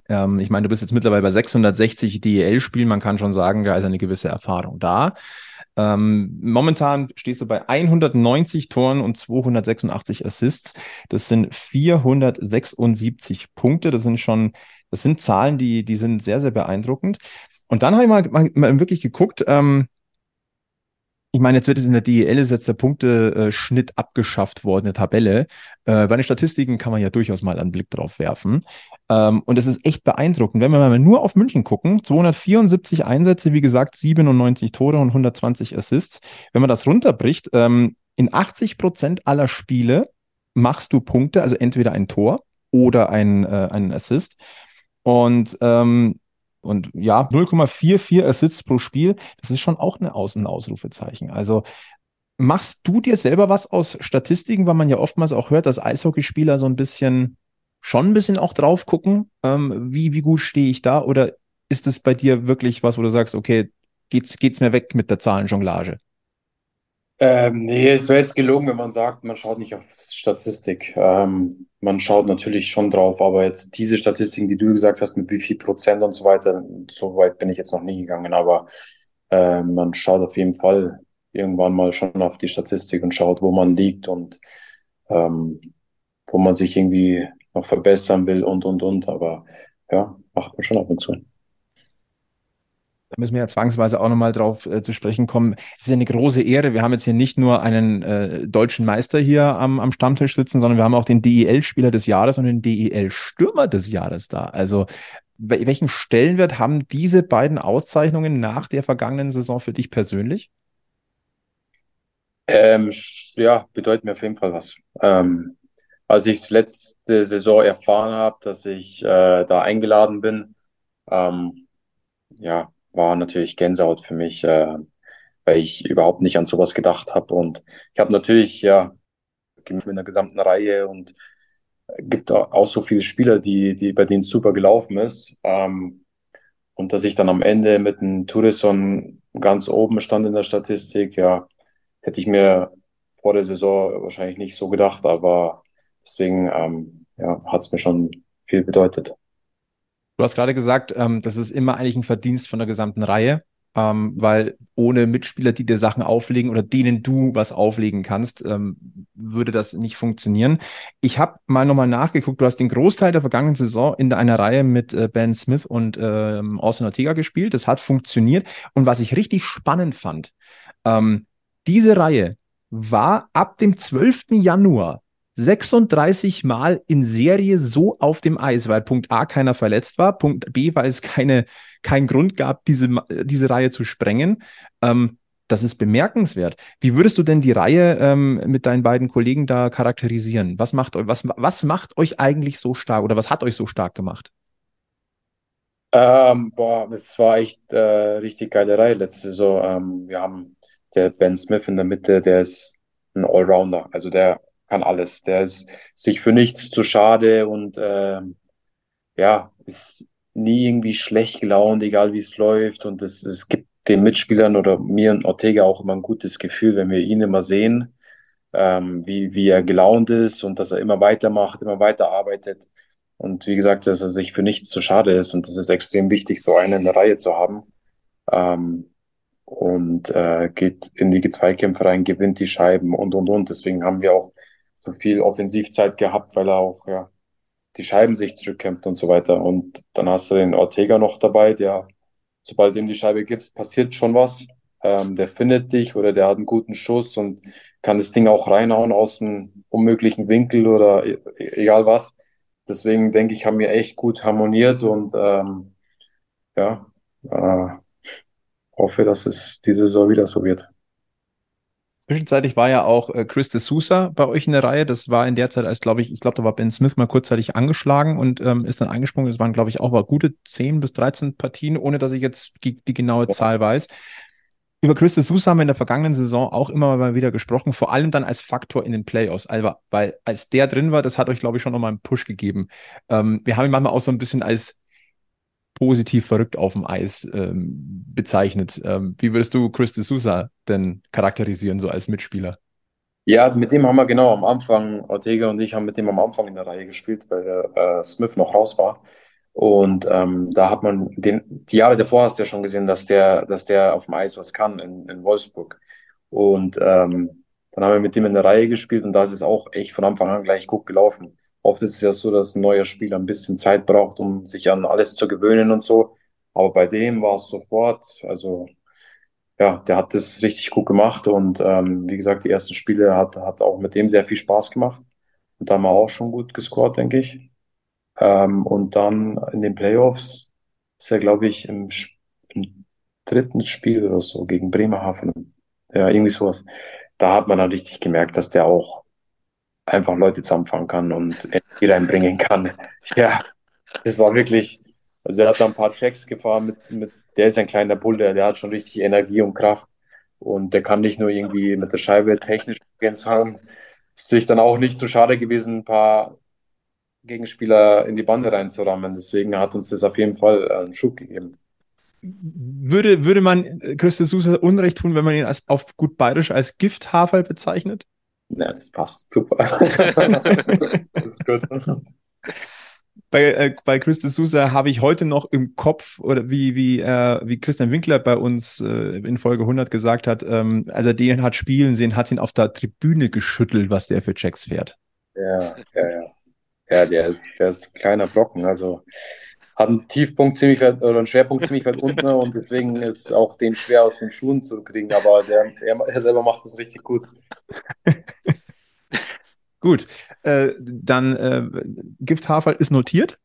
Ähm, ich meine, du bist jetzt mittlerweile bei 660 DEL-Spielen. Man kann schon sagen, da ist eine gewisse Erfahrung da. Ähm, momentan stehst du bei 190 Toren und 286 Assists. Das sind 476 Punkte. Das sind schon, das sind Zahlen, die, die sind sehr, sehr beeindruckend. Und dann habe ich mal, mal, mal wirklich geguckt, ähm, ich meine, jetzt wird es in der DEL ist jetzt der Punkteschnitt abgeschafft worden, der Tabelle. Äh, bei den Statistiken kann man ja durchaus mal einen Blick drauf werfen. Ähm, und es ist echt beeindruckend. Wenn wir mal nur auf München gucken, 274 Einsätze, wie gesagt, 97 Tore und 120 Assists. Wenn man das runterbricht, ähm, in 80 Prozent aller Spiele machst du Punkte, also entweder ein Tor oder ein, äh, ein Assist. Und ähm, und ja, 0,44 Assists pro Spiel, das ist schon auch und Ausrufezeichen. Also machst du dir selber was aus Statistiken, weil man ja oftmals auch hört, dass Eishockeyspieler so ein bisschen, schon ein bisschen auch drauf gucken, ähm, wie, wie gut stehe ich da? Oder ist es bei dir wirklich was, wo du sagst, okay, geht's, geht's mir weg mit der Zahlenjonglage? Ähm, nee, es wäre jetzt gelogen, wenn man sagt, man schaut nicht auf Statistik. Ähm, man schaut natürlich schon drauf, aber jetzt diese Statistiken, die du gesagt hast, mit wie viel Prozent und so weiter, so weit bin ich jetzt noch nie gegangen, aber äh, man schaut auf jeden Fall irgendwann mal schon auf die Statistik und schaut, wo man liegt und ähm, wo man sich irgendwie noch verbessern will und, und, und. Aber ja, macht man schon ab und zu da müssen wir ja zwangsweise auch nochmal drauf äh, zu sprechen kommen. Es ist ja eine große Ehre. Wir haben jetzt hier nicht nur einen äh, deutschen Meister hier am, am Stammtisch sitzen, sondern wir haben auch den DEL-Spieler des Jahres und den DEL-Stürmer des Jahres da. Also welchen Stellenwert haben diese beiden Auszeichnungen nach der vergangenen Saison für dich persönlich? Ähm, ja, bedeutet mir auf jeden Fall was. Ähm, als ich letzte Saison erfahren habe, dass ich äh, da eingeladen bin, ähm, ja, war natürlich Gänsehaut für mich, äh, weil ich überhaupt nicht an sowas gedacht habe. Und ich habe natürlich, ja, mit einer gesamten Reihe und gibt auch so viele Spieler, die, die, bei denen es super gelaufen ist. Ähm, und dass ich dann am Ende mit einem Tourison ganz oben stand in der Statistik, ja, hätte ich mir vor der Saison wahrscheinlich nicht so gedacht, aber deswegen ähm, ja, hat es mir schon viel bedeutet. Du hast gerade gesagt, ähm, das ist immer eigentlich ein Verdienst von der gesamten Reihe, ähm, weil ohne Mitspieler, die dir Sachen auflegen oder denen du was auflegen kannst, ähm, würde das nicht funktionieren. Ich habe mal nochmal nachgeguckt, du hast den Großteil der vergangenen Saison in einer Reihe mit äh, Ben Smith und ähm, Austin Ortega gespielt. Das hat funktioniert. Und was ich richtig spannend fand, ähm, diese Reihe war ab dem 12. Januar 36 Mal in Serie so auf dem Eis, weil Punkt A keiner verletzt war, Punkt B, weil es keine, keinen Grund gab, diese, diese Reihe zu sprengen. Ähm, das ist bemerkenswert. Wie würdest du denn die Reihe ähm, mit deinen beiden Kollegen da charakterisieren? Was macht, was, was macht euch eigentlich so stark oder was hat euch so stark gemacht? Ähm, boah, das war echt äh, richtig geile Reihe letzte Saison. Ähm, wir haben der Ben Smith in der Mitte, der ist ein Allrounder. Also der kann alles. Der ist sich für nichts zu schade und äh, ja, ist nie irgendwie schlecht gelaunt, egal wie es läuft. Und es, es gibt den Mitspielern oder mir und Ortega auch immer ein gutes Gefühl, wenn wir ihn immer sehen. ähm, wie, wie er gelaunt ist und dass er immer weitermacht, immer weiter arbeitet. Und wie gesagt, dass er sich für nichts zu schade ist. Und das ist extrem wichtig, so einen in der Reihe zu haben. Ähm, und äh, geht in die Zweikämpfe rein, gewinnt die Scheiben und, und, und. Deswegen haben wir auch so viel Offensivzeit gehabt, weil er auch ja, die Scheiben sich zurückkämpft und so weiter. Und dann hast du den Ortega noch dabei, der, sobald du ihm die Scheibe gibst, passiert schon was. Ähm, der findet dich oder der hat einen guten Schuss und kann das Ding auch reinhauen aus einem unmöglichen Winkel oder e egal was. Deswegen denke ich, haben wir echt gut harmoniert und ähm, ja, äh, hoffe, dass es diese Saison wieder so wird. Zwischenzeitlich war ja auch äh, Chris de Sousa bei euch in der Reihe. Das war in der Zeit, als glaube ich, ich glaube, da war Ben Smith mal kurzzeitig angeschlagen und ähm, ist dann eingesprungen. Das waren, glaube ich, auch mal gute 10 bis 13 Partien, ohne dass ich jetzt die, die genaue ja. Zahl weiß. Über Chris de Sousa haben wir in der vergangenen Saison auch immer mal wieder gesprochen, vor allem dann als Faktor in den Playoffs. Also, weil als der drin war, das hat euch, glaube ich, schon nochmal einen Push gegeben. Ähm, wir haben ihn manchmal auch so ein bisschen als positiv verrückt auf dem Eis ähm, bezeichnet. Ähm, wie würdest du Chris de Sousa denn charakterisieren, so als Mitspieler? Ja, mit dem haben wir genau am Anfang, Ortega und ich haben mit dem am Anfang in der Reihe gespielt, weil äh, Smith noch raus war. Und ähm, da hat man den, die Jahre davor hast du ja schon gesehen, dass der, dass der auf dem Eis was kann in, in Wolfsburg. Und ähm, dann haben wir mit dem in der Reihe gespielt und da ist es auch echt von Anfang an gleich gut gelaufen. Oft ist es ja so, dass ein neuer Spieler ein bisschen Zeit braucht, um sich an alles zu gewöhnen und so. Aber bei dem war es sofort, also ja, der hat das richtig gut gemacht und ähm, wie gesagt, die ersten Spiele hat, hat auch mit dem sehr viel Spaß gemacht. Und da haben wir auch schon gut gescored, denke ich. Ähm, und dann in den Playoffs ist er, glaube ich, im, im dritten Spiel oder so gegen Bremerhaven. Ja, irgendwie sowas. Da hat man dann richtig gemerkt, dass der auch einfach Leute zusammenfangen kann und Energie reinbringen kann. Ja, das war wirklich, also er hat da ein paar Checks gefahren mit, mit, der ist ein kleiner Bulle, der hat schon richtig Energie und Kraft und der kann nicht nur irgendwie mit der Scheibe technisch haben. Ist sich dann auch nicht so schade gewesen, ein paar Gegenspieler in die Bande reinzurammen. Deswegen hat uns das auf jeden Fall einen Schub gegeben. Würde, würde man Christus Sousa Unrecht tun, wenn man ihn als, auf gut bayerisch als Gifthafer bezeichnet? Ja, das passt super. das ist gut. Bei, äh, bei Chris de Sousa habe ich heute noch im Kopf, oder wie, wie, äh, wie Christian Winkler bei uns äh, in Folge 100 gesagt hat, ähm, als er den hat spielen sehen, hat ihn auf der Tribüne geschüttelt, was der für Checks fährt. Ja, ja, ja. Ja, der ist, der ist kleiner Brocken. Also hat einen Tiefpunkt ziemlich weit oder einen Schwerpunkt ziemlich weit unten und deswegen ist auch den schwer aus den Schuhen zu kriegen. Aber der, er, er selber macht das richtig gut. gut, äh, dann äh, Gifthafer ist notiert.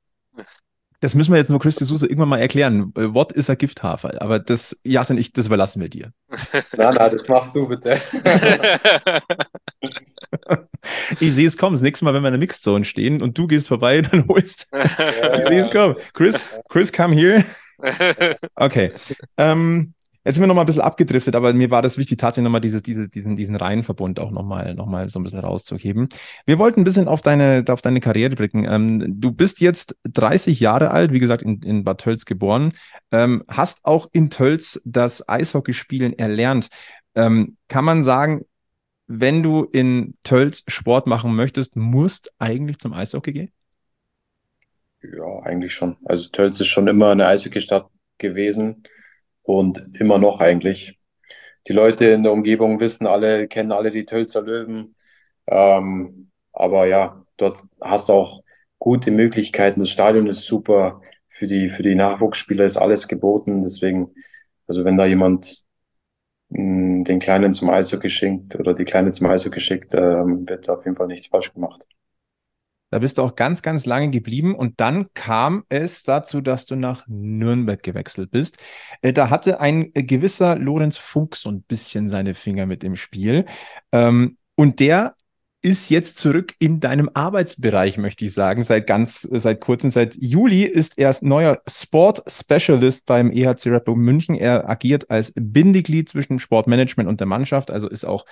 Das müssen wir jetzt nur Christi Suse irgendwann mal erklären. What is a Gifthafer? Aber das, Jasen, ich, das überlassen wir dir. Nein, nein, das machst du bitte. ich sehe es kommen. Das nächste Mal, wenn wir in der Mixzone stehen und du gehst vorbei, dann holst. ich sehe es kommen. Chris, Chris, come here. Okay. Ähm, Jetzt sind wir noch mal ein bisschen abgedriftet, aber mir war das wichtig, tatsächlich noch mal dieses, diese, diesen, diesen Reihenverbund auch noch mal, noch mal so ein bisschen rauszuheben. Wir wollten ein bisschen auf deine, auf deine Karriere blicken. Ähm, du bist jetzt 30 Jahre alt, wie gesagt, in, in Bad Tölz geboren, ähm, hast auch in Tölz das Eishockeyspielen erlernt. Ähm, kann man sagen, wenn du in Tölz Sport machen möchtest, musst eigentlich zum Eishockey gehen? Ja, eigentlich schon. Also Tölz ist schon immer eine Eishockeystadt gewesen und immer noch eigentlich. Die Leute in der Umgebung wissen alle, kennen alle die Tölzer Löwen. Ähm, aber ja, dort hast du auch gute Möglichkeiten. Das Stadion ist super. Für die, für die Nachwuchsspieler ist alles geboten. Deswegen, also wenn da jemand mh, hm, den Kleinen zum Eishockey schickt oder die Kleine zum Eishockey schickt, ähm, wird auf jeden Fall nichts falsch gemacht. Da bist du auch ganz, ganz lange geblieben und dann kam es dazu, dass du nach Nürnberg gewechselt bist. Äh, da hatte ein gewisser Lorenz Funk so ein bisschen seine Finger mit im Spiel. Ähm, und der ist jetzt zurück in deinem Arbeitsbereich, möchte ich sagen, seit ganz, seit kurzem. Seit Juli ist er neuer Sport Specialist beim EHC Red München. Er agiert als Bindeglied zwischen Sportmanagement und der Mannschaft, also ist auch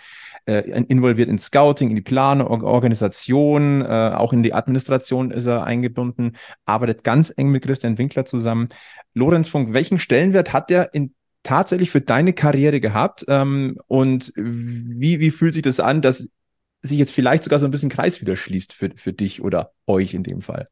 äh, involviert in Scouting, in die Planung, Organisation, äh, auch in die Administration ist er eingebunden, arbeitet ganz eng mit Christian Winkler zusammen. Lorenz Funk, welchen Stellenwert hat er in tatsächlich für deine Karriere gehabt? Ähm, und wie, wie fühlt sich das an, dass sich jetzt vielleicht sogar so ein bisschen Kreis wieder schließt für, für dich oder euch in dem Fall?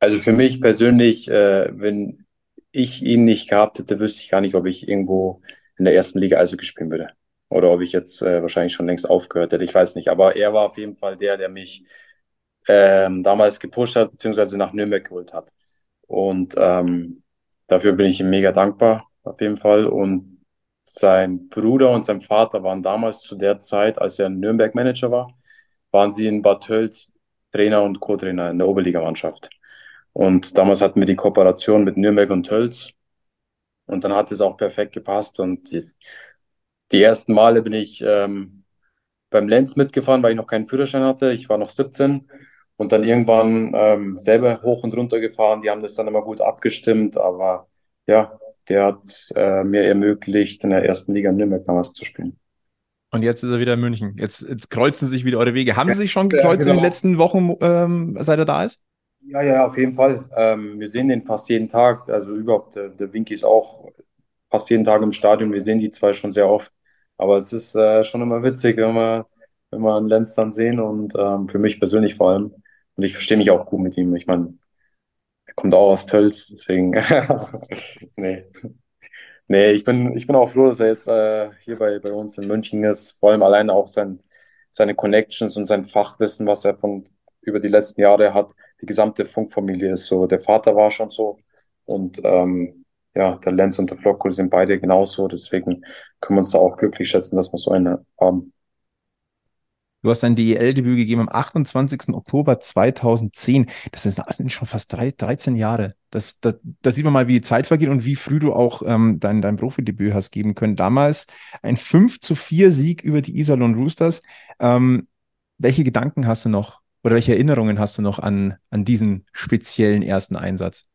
Also für mich persönlich, äh, wenn ich ihn nicht gehabt hätte, wüsste ich gar nicht, ob ich irgendwo in der ersten Liga also spielen würde. Oder ob ich jetzt äh, wahrscheinlich schon längst aufgehört hätte. Ich weiß nicht. Aber er war auf jeden Fall der, der mich ähm, damals gepusht hat, beziehungsweise nach Nürnberg geholt hat. Und ähm, dafür bin ich ihm mega dankbar, auf jeden Fall. Und sein Bruder und sein Vater waren damals zu der Zeit, als er Nürnberg-Manager war, waren sie in Bad Tölz Trainer und Co-Trainer in der Oberligamannschaft. Und damals hatten wir die Kooperation mit Nürnberg und Tölz. Und dann hat es auch perfekt gepasst. Und die, die ersten Male bin ich ähm, beim Lenz mitgefahren, weil ich noch keinen Führerschein hatte. Ich war noch 17 und dann irgendwann ähm, selber hoch und runter gefahren. Die haben das dann immer gut abgestimmt, aber ja, der hat äh, mir ermöglicht, in der ersten Liga in Nürnberg damals zu spielen. Und jetzt ist er wieder in München. Jetzt, jetzt kreuzen sich wieder eure Wege. Haben Sie sich schon gekreuzt ja, genau. in den letzten Wochen, ähm, seit er da ist? Ja, ja, auf jeden Fall. Ähm, wir sehen den fast jeden Tag. Also überhaupt, der, der Winky ist auch fast jeden Tag im Stadion. Wir sehen die zwei schon sehr oft. Aber es ist äh, schon immer witzig, wenn wir, wenn wir einen Lenz dann sehen und ähm, für mich persönlich vor allem. Und ich verstehe mich auch gut mit ihm. Ich meine, kommt auch aus Tölz, deswegen. nee. Nee, ich bin, ich bin auch froh, dass er jetzt äh, hier bei, bei uns in München ist. Vor allem alleine auch sein, seine Connections und sein Fachwissen, was er von über die letzten Jahre hat. Die gesamte Funkfamilie ist so. Der Vater war schon so. Und ähm, ja, der Lenz und der Flocko sind beide genauso. Deswegen können wir uns da auch glücklich schätzen, dass wir so einen haben. Du hast dein DEL-Debüt gegeben am 28. Oktober 2010. Das, ist, das sind schon fast drei, 13 Jahre. Das, das, das sieht man mal, wie die Zeit vergeht und wie früh du auch ähm, dein, dein Profidebüt hast geben können. Damals ein 5 zu 4 Sieg über die Iserlohn Roosters. Ähm, welche Gedanken hast du noch oder welche Erinnerungen hast du noch an, an diesen speziellen ersten Einsatz?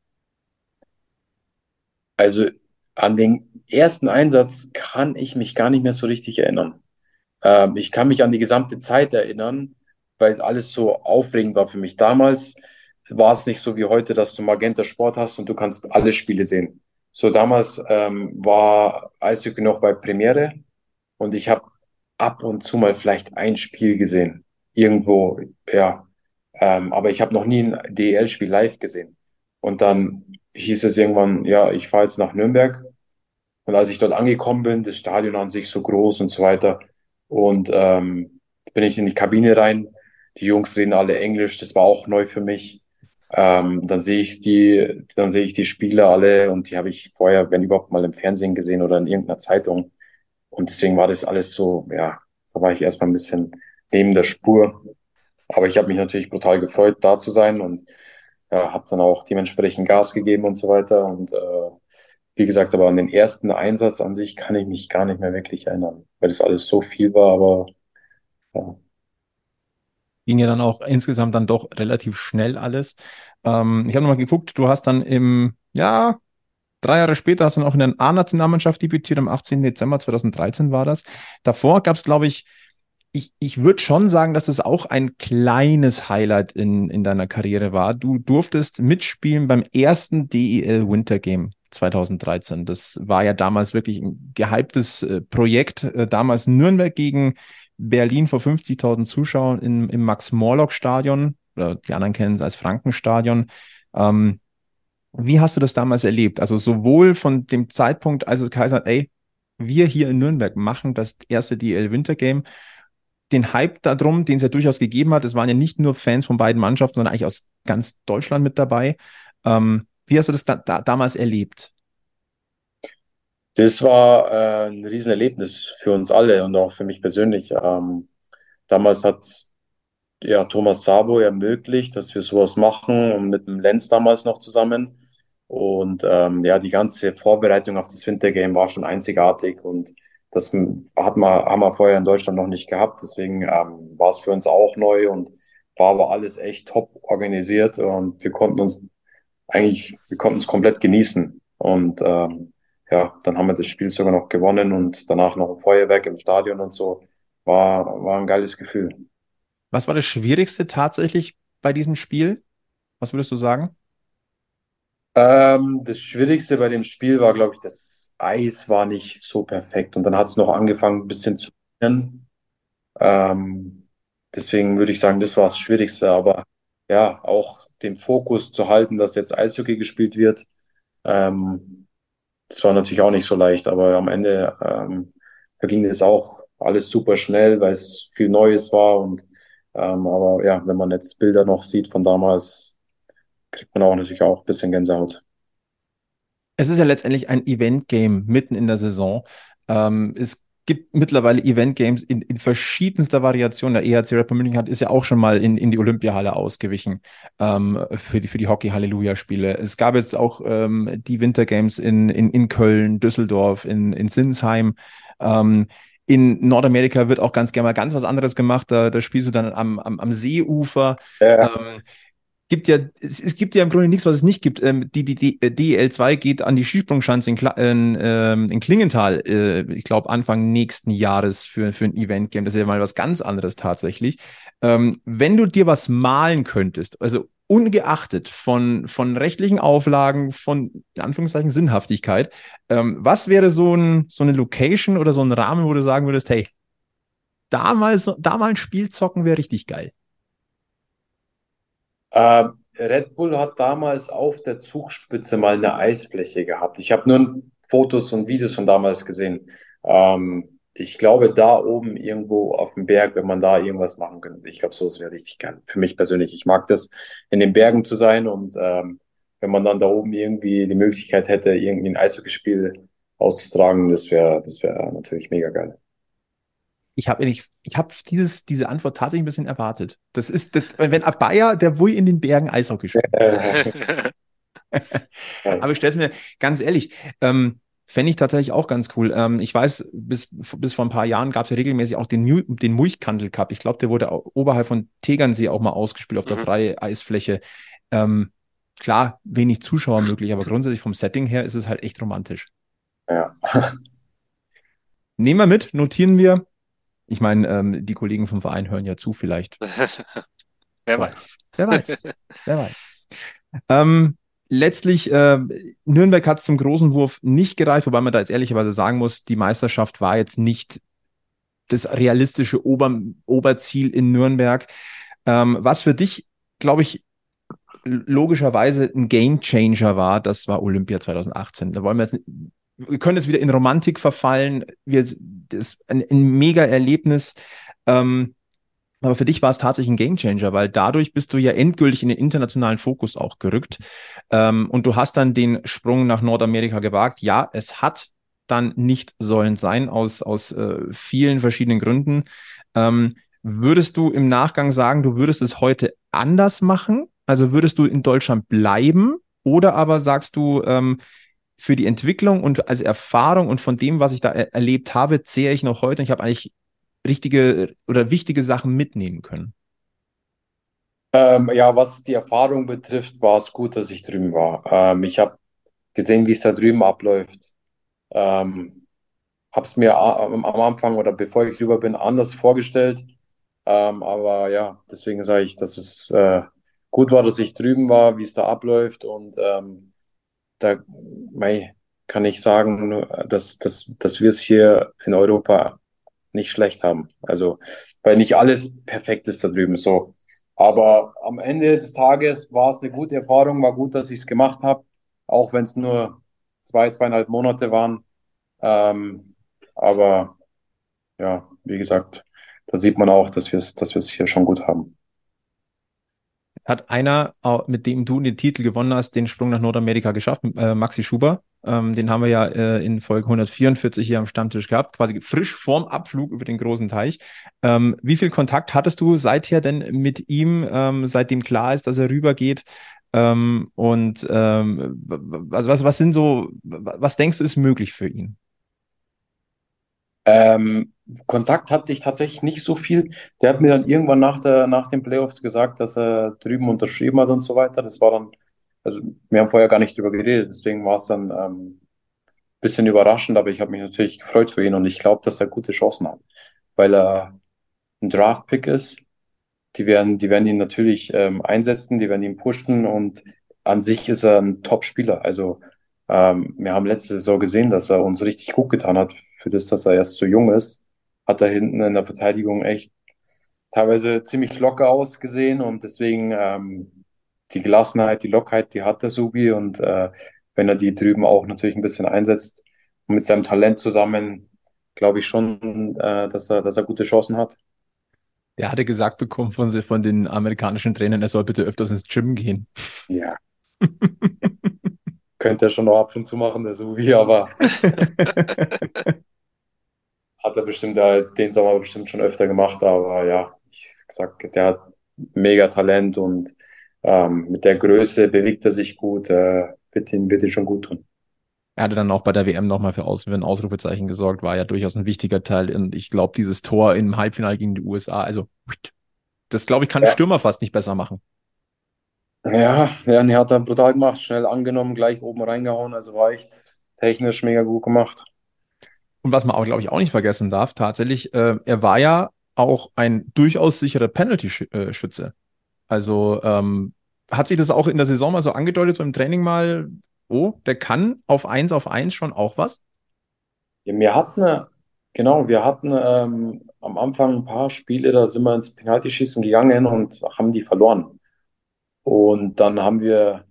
Also an den ersten Einsatz kann ich mich gar nicht mehr so richtig erinnern. Ähm, ich kann mich an die gesamte Zeit erinnern, weil es alles so aufregend war für mich. Damals war es nicht so wie heute, dass du Magenta Sport hast und du kannst alle Spiele sehen. So damals ähm, war Eishockey noch bei Premiere und ich habe ab und zu mal vielleicht ein Spiel gesehen. Irgendwo, ja. Ähm, aber ich habe noch nie ein DEL-Spiel live gesehen. Und dann hieß es irgendwann, ja, ich fahre jetzt nach Nürnberg. Und als ich dort angekommen bin, das Stadion an sich so groß und so weiter, und ähm, bin ich in die Kabine rein. Die Jungs reden alle Englisch, das war auch neu für mich. Ähm, dann sehe ich die, dann sehe ich die Spieler alle und die habe ich vorher, wenn überhaupt mal im Fernsehen gesehen oder in irgendeiner Zeitung. Und deswegen war das alles so, ja, da war ich erstmal ein bisschen neben der Spur. Aber ich habe mich natürlich brutal gefreut, da zu sein und ja, habe dann auch dementsprechend Gas gegeben und so weiter. Und äh, wie gesagt, aber an den ersten Einsatz an sich kann ich mich gar nicht mehr wirklich erinnern, weil das alles so viel war, aber ja. Ging ja dann auch insgesamt dann doch relativ schnell alles. Ähm, ich habe nochmal geguckt, du hast dann im, ja, drei Jahre später hast du dann auch in der A-Nationalmannschaft debütiert, am 18. Dezember 2013 war das. Davor gab es, glaube ich, ich, ich würde schon sagen, dass es auch ein kleines Highlight in, in deiner Karriere war. Du durftest mitspielen beim ersten DEL Winter Game 2013. Das war ja damals wirklich ein gehyptes äh, Projekt. Äh, damals Nürnberg gegen Berlin vor 50.000 Zuschauern im, im Max-Morlock-Stadion. Die anderen kennen es als Frankenstadion. Ähm, wie hast du das damals erlebt? Also sowohl von dem Zeitpunkt, als es hat, ey, wir hier in Nürnberg machen das erste DL Winter Game, den Hype darum, den es ja durchaus gegeben hat. Es waren ja nicht nur Fans von beiden Mannschaften, sondern eigentlich aus ganz Deutschland mit dabei. Ähm, wie hast du das da, da, damals erlebt? Das war äh, ein Riesenerlebnis für uns alle und auch für mich persönlich. Ähm, damals hat ja Thomas Sabo ermöglicht, dass wir sowas machen und mit dem Lenz damals noch zusammen. Und ähm, ja, die ganze Vorbereitung auf das Wintergame war schon einzigartig und das hat man, haben wir vorher in Deutschland noch nicht gehabt. Deswegen ähm, war es für uns auch neu und war aber alles echt top organisiert und wir konnten uns eigentlich, wir konnten es komplett genießen. Und ähm, ja, dann haben wir das Spiel sogar noch gewonnen und danach noch ein Feuerwerk im Stadion und so. War, war ein geiles Gefühl. Was war das Schwierigste tatsächlich bei diesem Spiel? Was würdest du sagen? Ähm, das Schwierigste bei dem Spiel war, glaube ich, das Eis war nicht so perfekt. Und dann hat es noch angefangen, ein bisschen zu ähm, deswegen würde ich sagen, das war das Schwierigste. Aber ja, auch den Fokus zu halten, dass jetzt Eishockey gespielt wird, ähm, das war natürlich auch nicht so leicht. Aber am Ende ähm, verging das auch alles super schnell, weil es viel Neues war. Und ähm, aber ja, wenn man jetzt Bilder noch sieht von damals, kriegt man auch natürlich auch ein bisschen Gänsehaut. Es ist ja letztendlich ein Event-Game mitten in der Saison. Ähm, es gibt mittlerweile Event-Games in, in, verschiedenster Variation. Der EHC Rapper München hat, ist ja auch schon mal in, in die Olympiahalle ausgewichen ähm, für die, für die Hockey-Halleluja-Spiele. Es gab jetzt auch ähm, die Wintergames in, in, in Köln, Düsseldorf, in, in Sinsheim. Ähm, in Nordamerika wird auch ganz gerne mal ganz was anderes gemacht. Da, da spielst du dann am, am, am Seeufer. Ja. Ähm, gibt ja, es, es, gibt ja im Grunde nichts, was es nicht gibt. Ähm, die, die, die DEL2 geht an die Skisprungschanze in, in, ähm, in Klingenthal, äh, ich glaube Anfang nächsten Jahres für, für ein Event-Game. Das ist ja mal was ganz anderes tatsächlich. Ähm, wenn du dir was malen könntest, also ungeachtet von, von rechtlichen Auflagen, von in Anführungszeichen Sinnhaftigkeit, ähm, was wäre so, ein, so eine Location oder so ein Rahmen, wo du sagen würdest, hey, da mal, so, da mal ein Spiel zocken wäre richtig geil? Äh, Red Bull hat damals auf der Zugspitze mal eine Eisfläche gehabt. Ich habe nur Fotos und Videos von damals gesehen. Ähm, ich glaube, da oben irgendwo auf dem Berg, wenn man da irgendwas machen könnte, ich glaube, so wäre richtig geil. Für mich persönlich. Ich mag das, in den Bergen zu sein und ähm, wenn man dann da oben irgendwie die Möglichkeit hätte, irgendwie ein Eishockeyspiel auszutragen, das wäre das wäre natürlich mega geil ich habe ich, ich hab dieses, diese Antwort tatsächlich ein bisschen erwartet. Das ist, das, wenn Abaya, der wohl in den Bergen Eishockey spielt. Aber ich stelle es mir ganz ehrlich, ähm, fände ich tatsächlich auch ganz cool. Ähm, ich weiß, bis, bis vor ein paar Jahren gab es ja regelmäßig auch den, den Mulchkandel Cup. Ich glaube, der wurde oberhalb von Tegernsee auch mal ausgespielt auf der mhm. freien Eisfläche. Ähm, klar, wenig Zuschauer möglich, aber grundsätzlich vom Setting her ist es halt echt romantisch. Ja. Nehmen wir mit, notieren wir. Ich meine, ähm, die Kollegen vom Verein hören ja zu, vielleicht. Wer weiß. Wer weiß. Wer weiß. Ähm, letztlich, äh, Nürnberg hat es zum großen Wurf nicht gereicht, wobei man da jetzt ehrlicherweise sagen muss, die Meisterschaft war jetzt nicht das realistische Ober Oberziel in Nürnberg. Ähm, was für dich, glaube ich, logischerweise ein Game Changer war, das war Olympia 2018. Da wollen wir jetzt wir können jetzt wieder in Romantik verfallen. Wir, das ist ein, ein mega Erlebnis. Ähm, aber für dich war es tatsächlich ein Gamechanger, weil dadurch bist du ja endgültig in den internationalen Fokus auch gerückt. Ähm, und du hast dann den Sprung nach Nordamerika gewagt. Ja, es hat dann nicht sollen sein, aus, aus äh, vielen verschiedenen Gründen. Ähm, würdest du im Nachgang sagen, du würdest es heute anders machen? Also würdest du in Deutschland bleiben? Oder aber sagst du, ähm, für die Entwicklung und als Erfahrung und von dem, was ich da er erlebt habe, zehre ich noch heute. Ich habe eigentlich richtige oder wichtige Sachen mitnehmen können. Ähm, ja, was die Erfahrung betrifft, war es gut, dass ich drüben war. Ähm, ich habe gesehen, wie es da drüben abläuft. Ähm, habe es mir am Anfang oder bevor ich rüber bin anders vorgestellt. Ähm, aber ja, deswegen sage ich, dass es äh, gut war, dass ich drüben war, wie es da abläuft und ähm, da mei, kann ich sagen, dass, dass, dass wir es hier in Europa nicht schlecht haben. Also, weil nicht alles perfekt ist da drüben so. Aber am Ende des Tages war es eine gute Erfahrung, war gut, dass ich es gemacht habe, auch wenn es nur zwei, zweieinhalb Monate waren. Ähm, aber ja, wie gesagt, da sieht man auch, dass wir es dass wir es hier schon gut haben hat einer, mit dem du den Titel gewonnen hast, den Sprung nach Nordamerika geschafft, äh, Maxi Schuber. Ähm, den haben wir ja äh, in Folge 144 hier am Stammtisch gehabt, quasi frisch vorm Abflug über den großen Teich. Ähm, wie viel Kontakt hattest du seither denn mit ihm, ähm, seitdem klar ist, dass er rübergeht? Ähm, und ähm, was, was, was sind so, was denkst du, ist möglich für ihn? Ähm, Kontakt hatte ich tatsächlich nicht so viel. Der hat mir dann irgendwann nach, der, nach den Playoffs gesagt, dass er drüben unterschrieben hat und so weiter. Das war dann, also wir haben vorher gar nicht drüber geredet, deswegen war es dann ähm, bisschen überraschend, aber ich habe mich natürlich gefreut für ihn und ich glaube, dass er gute Chancen hat, weil er ein Draft-Pick ist. Die werden, die werden ihn natürlich ähm, einsetzen, die werden ihn pushen und an sich ist er ein Top-Spieler. Also ähm, wir haben letzte Saison gesehen, dass er uns richtig gut getan hat, für das, dass er erst so jung ist hat da hinten in der Verteidigung echt teilweise ziemlich locker ausgesehen und deswegen ähm, die Gelassenheit, die Lockerheit, die hat der Subi und äh, wenn er die drüben auch natürlich ein bisschen einsetzt und mit seinem Talent zusammen, glaube ich schon, äh, dass er, dass er gute Chancen hat. Er hatte gesagt bekommen von, von den amerikanischen Trainern, er soll bitte öfters ins Gym gehen. Ja. Könnte er schon noch ab und zu machen, der Subi, aber hat er bestimmt äh, den Sommer bestimmt schon öfter gemacht, aber ja, ich sag, der hat mega Talent und ähm, mit der Größe bewegt er sich gut, äh, wird ihn, wird ihn schon gut tun. Er hatte dann auch bei der WM nochmal für, Aus für ein Ausrufezeichen gesorgt, war ja durchaus ein wichtiger Teil. Und ich glaube, dieses Tor im Halbfinale gegen die USA, also das glaube ich, kann ja. Stürmer fast nicht besser machen. Ja, ja, er hat er brutal gemacht, schnell angenommen, gleich oben reingehauen, also war echt technisch mega gut gemacht. Und was man auch, glaube ich, auch nicht vergessen darf, tatsächlich, äh, er war ja auch ein durchaus sicherer Penalty-Schütze. Also ähm, hat sich das auch in der Saison mal so angedeutet, so im Training mal, oh, der kann auf eins auf eins schon auch was? Ja, wir hatten, genau, wir hatten ähm, am Anfang ein paar Spiele, da sind wir ins Penaltyschießen gegangen und haben die verloren. Und dann haben wir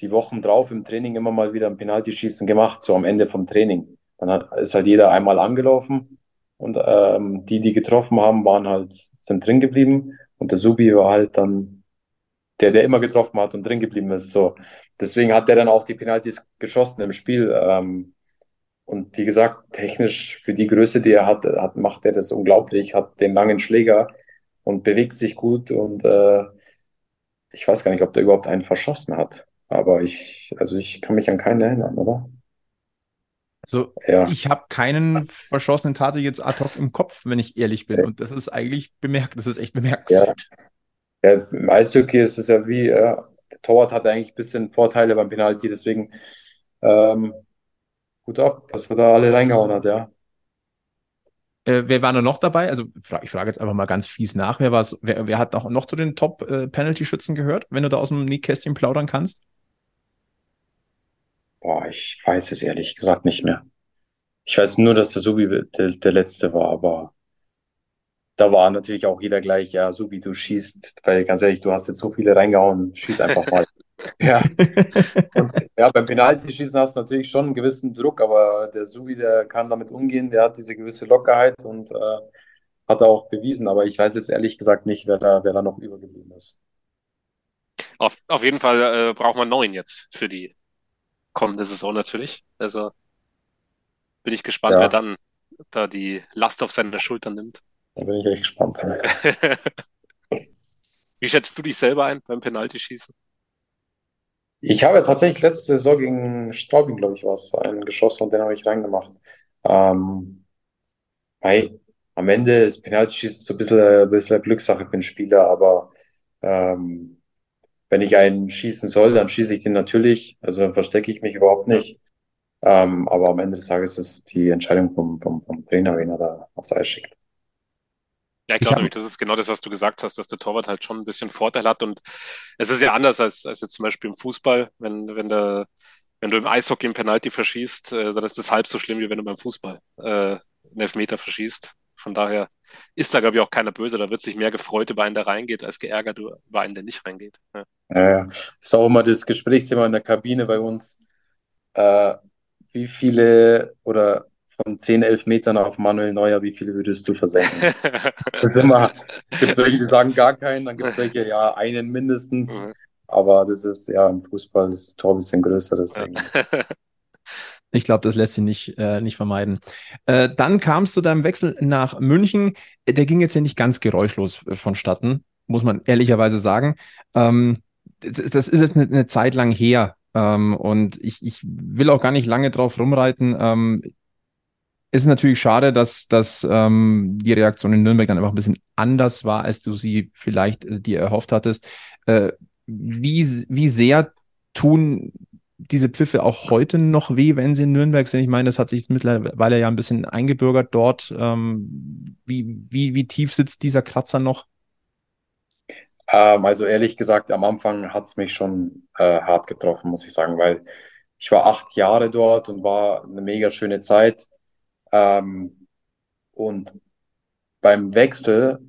die Wochen drauf im Training immer mal wieder ein Penaltyschießen gemacht, so am Ende vom Training. Dann hat, ist halt jeder einmal angelaufen und ähm, die, die getroffen haben, waren halt, sind drin geblieben und der Subi war halt dann der, der immer getroffen hat und drin geblieben ist. So. Deswegen hat der dann auch die Penalties geschossen im Spiel. Ähm, und wie gesagt, technisch für die Größe, die er hat, hat, macht er das unglaublich, hat den langen Schläger und bewegt sich gut und äh, ich weiß gar nicht, ob der überhaupt einen verschossen hat. Aber ich, also ich kann mich an keinen erinnern, oder? Also ja. ich habe keinen verschossenen Tate jetzt ad hoc im Kopf, wenn ich ehrlich bin. Und das ist eigentlich bemerkt, das ist echt bemerkenswert. Ja, ja im Eishockey ist es ja wie, äh, der Torwart hat eigentlich ein bisschen Vorteile beim Penalty, deswegen ähm, gut ab, dass er da alle reingehauen hat, ja. Äh, wer war da noch dabei? Also ich frage jetzt einfach mal ganz fies nach. Wer, war's, wer, wer hat noch, noch zu den Top-Penalty-Schützen äh, gehört, wenn du da aus dem Nähkästchen plaudern kannst? Boah, ich weiß es ehrlich gesagt nicht mehr. Ich weiß nur, dass der Subi der, der letzte war, aber da war natürlich auch jeder gleich, ja, Subi, du schießt, weil ganz ehrlich, du hast jetzt so viele reingehauen, schieß einfach mal. ja. Und, ja, beim Penalty-Schießen hast du natürlich schon einen gewissen Druck, aber der Subi, der kann damit umgehen, der hat diese gewisse Lockerheit und äh, hat er auch bewiesen. Aber ich weiß jetzt ehrlich gesagt nicht, wer da, wer da noch übergeblieben ist. Auf, auf jeden Fall äh, braucht man neun jetzt für die kommende Saison natürlich. Also bin ich gespannt, ja. wer dann da die Last auf seine Schultern nimmt. Da bin ich echt gespannt. Wie schätzt du dich selber ein beim Penaltyschießen? Ich habe tatsächlich letzte Saison gegen Straubing, glaube ich, was, einen geschossen und den habe ich reingemacht. Ähm, hey, am Ende ist Penaltyschießen so ein bisschen, ein bisschen Glückssache für den Spieler, aber ähm, wenn ich einen schießen soll, dann schieße ich den natürlich. Also dann verstecke ich mich überhaupt nicht. Ähm, aber am Ende des Tages ist die Entscheidung vom, vom, vom Trainer, wen er da aufs Eis schickt. Ja, ich glaube, das ist genau das, was du gesagt hast, dass der Torwart halt schon ein bisschen Vorteil hat. Und es ist ja anders als, als jetzt zum Beispiel im Fußball, wenn, wenn, der, wenn du im Eishockey ein Penalty verschießt, äh, dann ist das halb so schlimm, wie wenn du beim Fußball äh, einen Elfmeter verschießt. Von daher ist da, glaube ich, auch keiner böse. Da wird sich mehr gefreut über einen, der reingeht, als geärgert über einen, der nicht reingeht. Ja. Ja, ist auch immer das Gesprächsthema in der Kabine bei uns. Äh, wie viele oder von 10, 11 Metern auf Manuel Neuer, wie viele würdest du versenken? das ist immer, gibt es welche, die sagen gar keinen, dann gibt es welche, ja, einen mindestens. Mhm. Aber das ist ja im Fußball das Tor ein bisschen größer, deswegen. Ich glaube, das lässt sich nicht, äh, nicht vermeiden. Äh, dann kam es zu deinem Wechsel nach München. Der ging jetzt ja nicht ganz geräuschlos äh, vonstatten, muss man ehrlicherweise sagen. Ähm, das, das, ist jetzt eine, eine Zeit lang her. Ähm, und ich, ich will auch gar nicht lange drauf rumreiten. Ähm, ist natürlich schade, dass, dass ähm, die Reaktion in Nürnberg dann einfach ein bisschen anders war, als du sie vielleicht äh, dir erhofft hattest. Äh, wie, wie sehr tun diese Pfiffe auch heute noch weh, wenn sie in Nürnberg sind? Ich meine, das hat sich mittlerweile ja ein bisschen eingebürgert dort. Ähm, wie, wie, wie tief sitzt dieser Kratzer noch? Ähm, also ehrlich gesagt, am Anfang hat es mich schon äh, hart getroffen, muss ich sagen, weil ich war acht Jahre dort und war eine mega schöne Zeit. Ähm, und beim Wechsel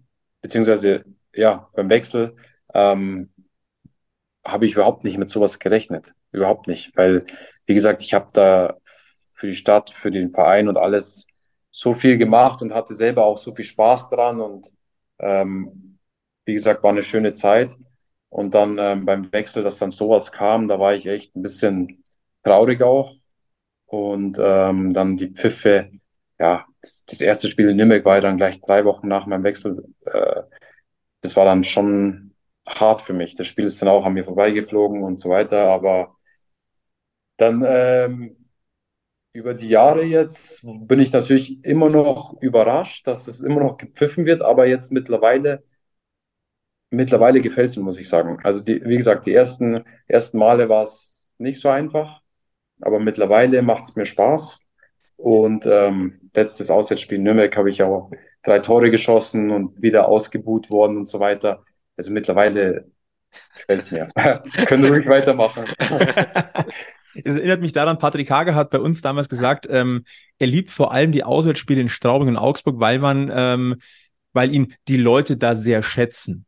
beziehungsweise ja, beim Wechsel ähm, habe ich überhaupt nicht mit sowas gerechnet. Überhaupt nicht. Weil, wie gesagt, ich habe da für die Stadt, für den Verein und alles so viel gemacht und hatte selber auch so viel Spaß dran. Und ähm, wie gesagt, war eine schöne Zeit. Und dann ähm, beim Wechsel, dass dann sowas kam, da war ich echt ein bisschen traurig auch. Und ähm, dann die Pfiffe, ja, das, das erste Spiel in Nürnberg war dann gleich drei Wochen nach meinem Wechsel. Äh, das war dann schon hart für mich. Das Spiel ist dann auch an mir vorbeigeflogen und so weiter. Aber dann ähm, über die Jahre jetzt bin ich natürlich immer noch überrascht, dass es immer noch gepfiffen wird, aber jetzt mittlerweile, mittlerweile gefällt es mir, muss ich sagen. Also die, wie gesagt, die ersten, ersten Male war es nicht so einfach, aber mittlerweile macht es mir Spaß. Und ähm, letztes Auswärtsspiel in Nürnberg habe ich auch drei Tore geschossen und wieder ausgebuht worden und so weiter. Also mittlerweile gefällt es mir. Können ruhig weitermachen. Erinnert mich daran, Patrick Hager hat bei uns damals gesagt, ähm, er liebt vor allem die Auswärtsspiele in Straubing und Augsburg, weil man, ähm, weil ihn die Leute da sehr schätzen.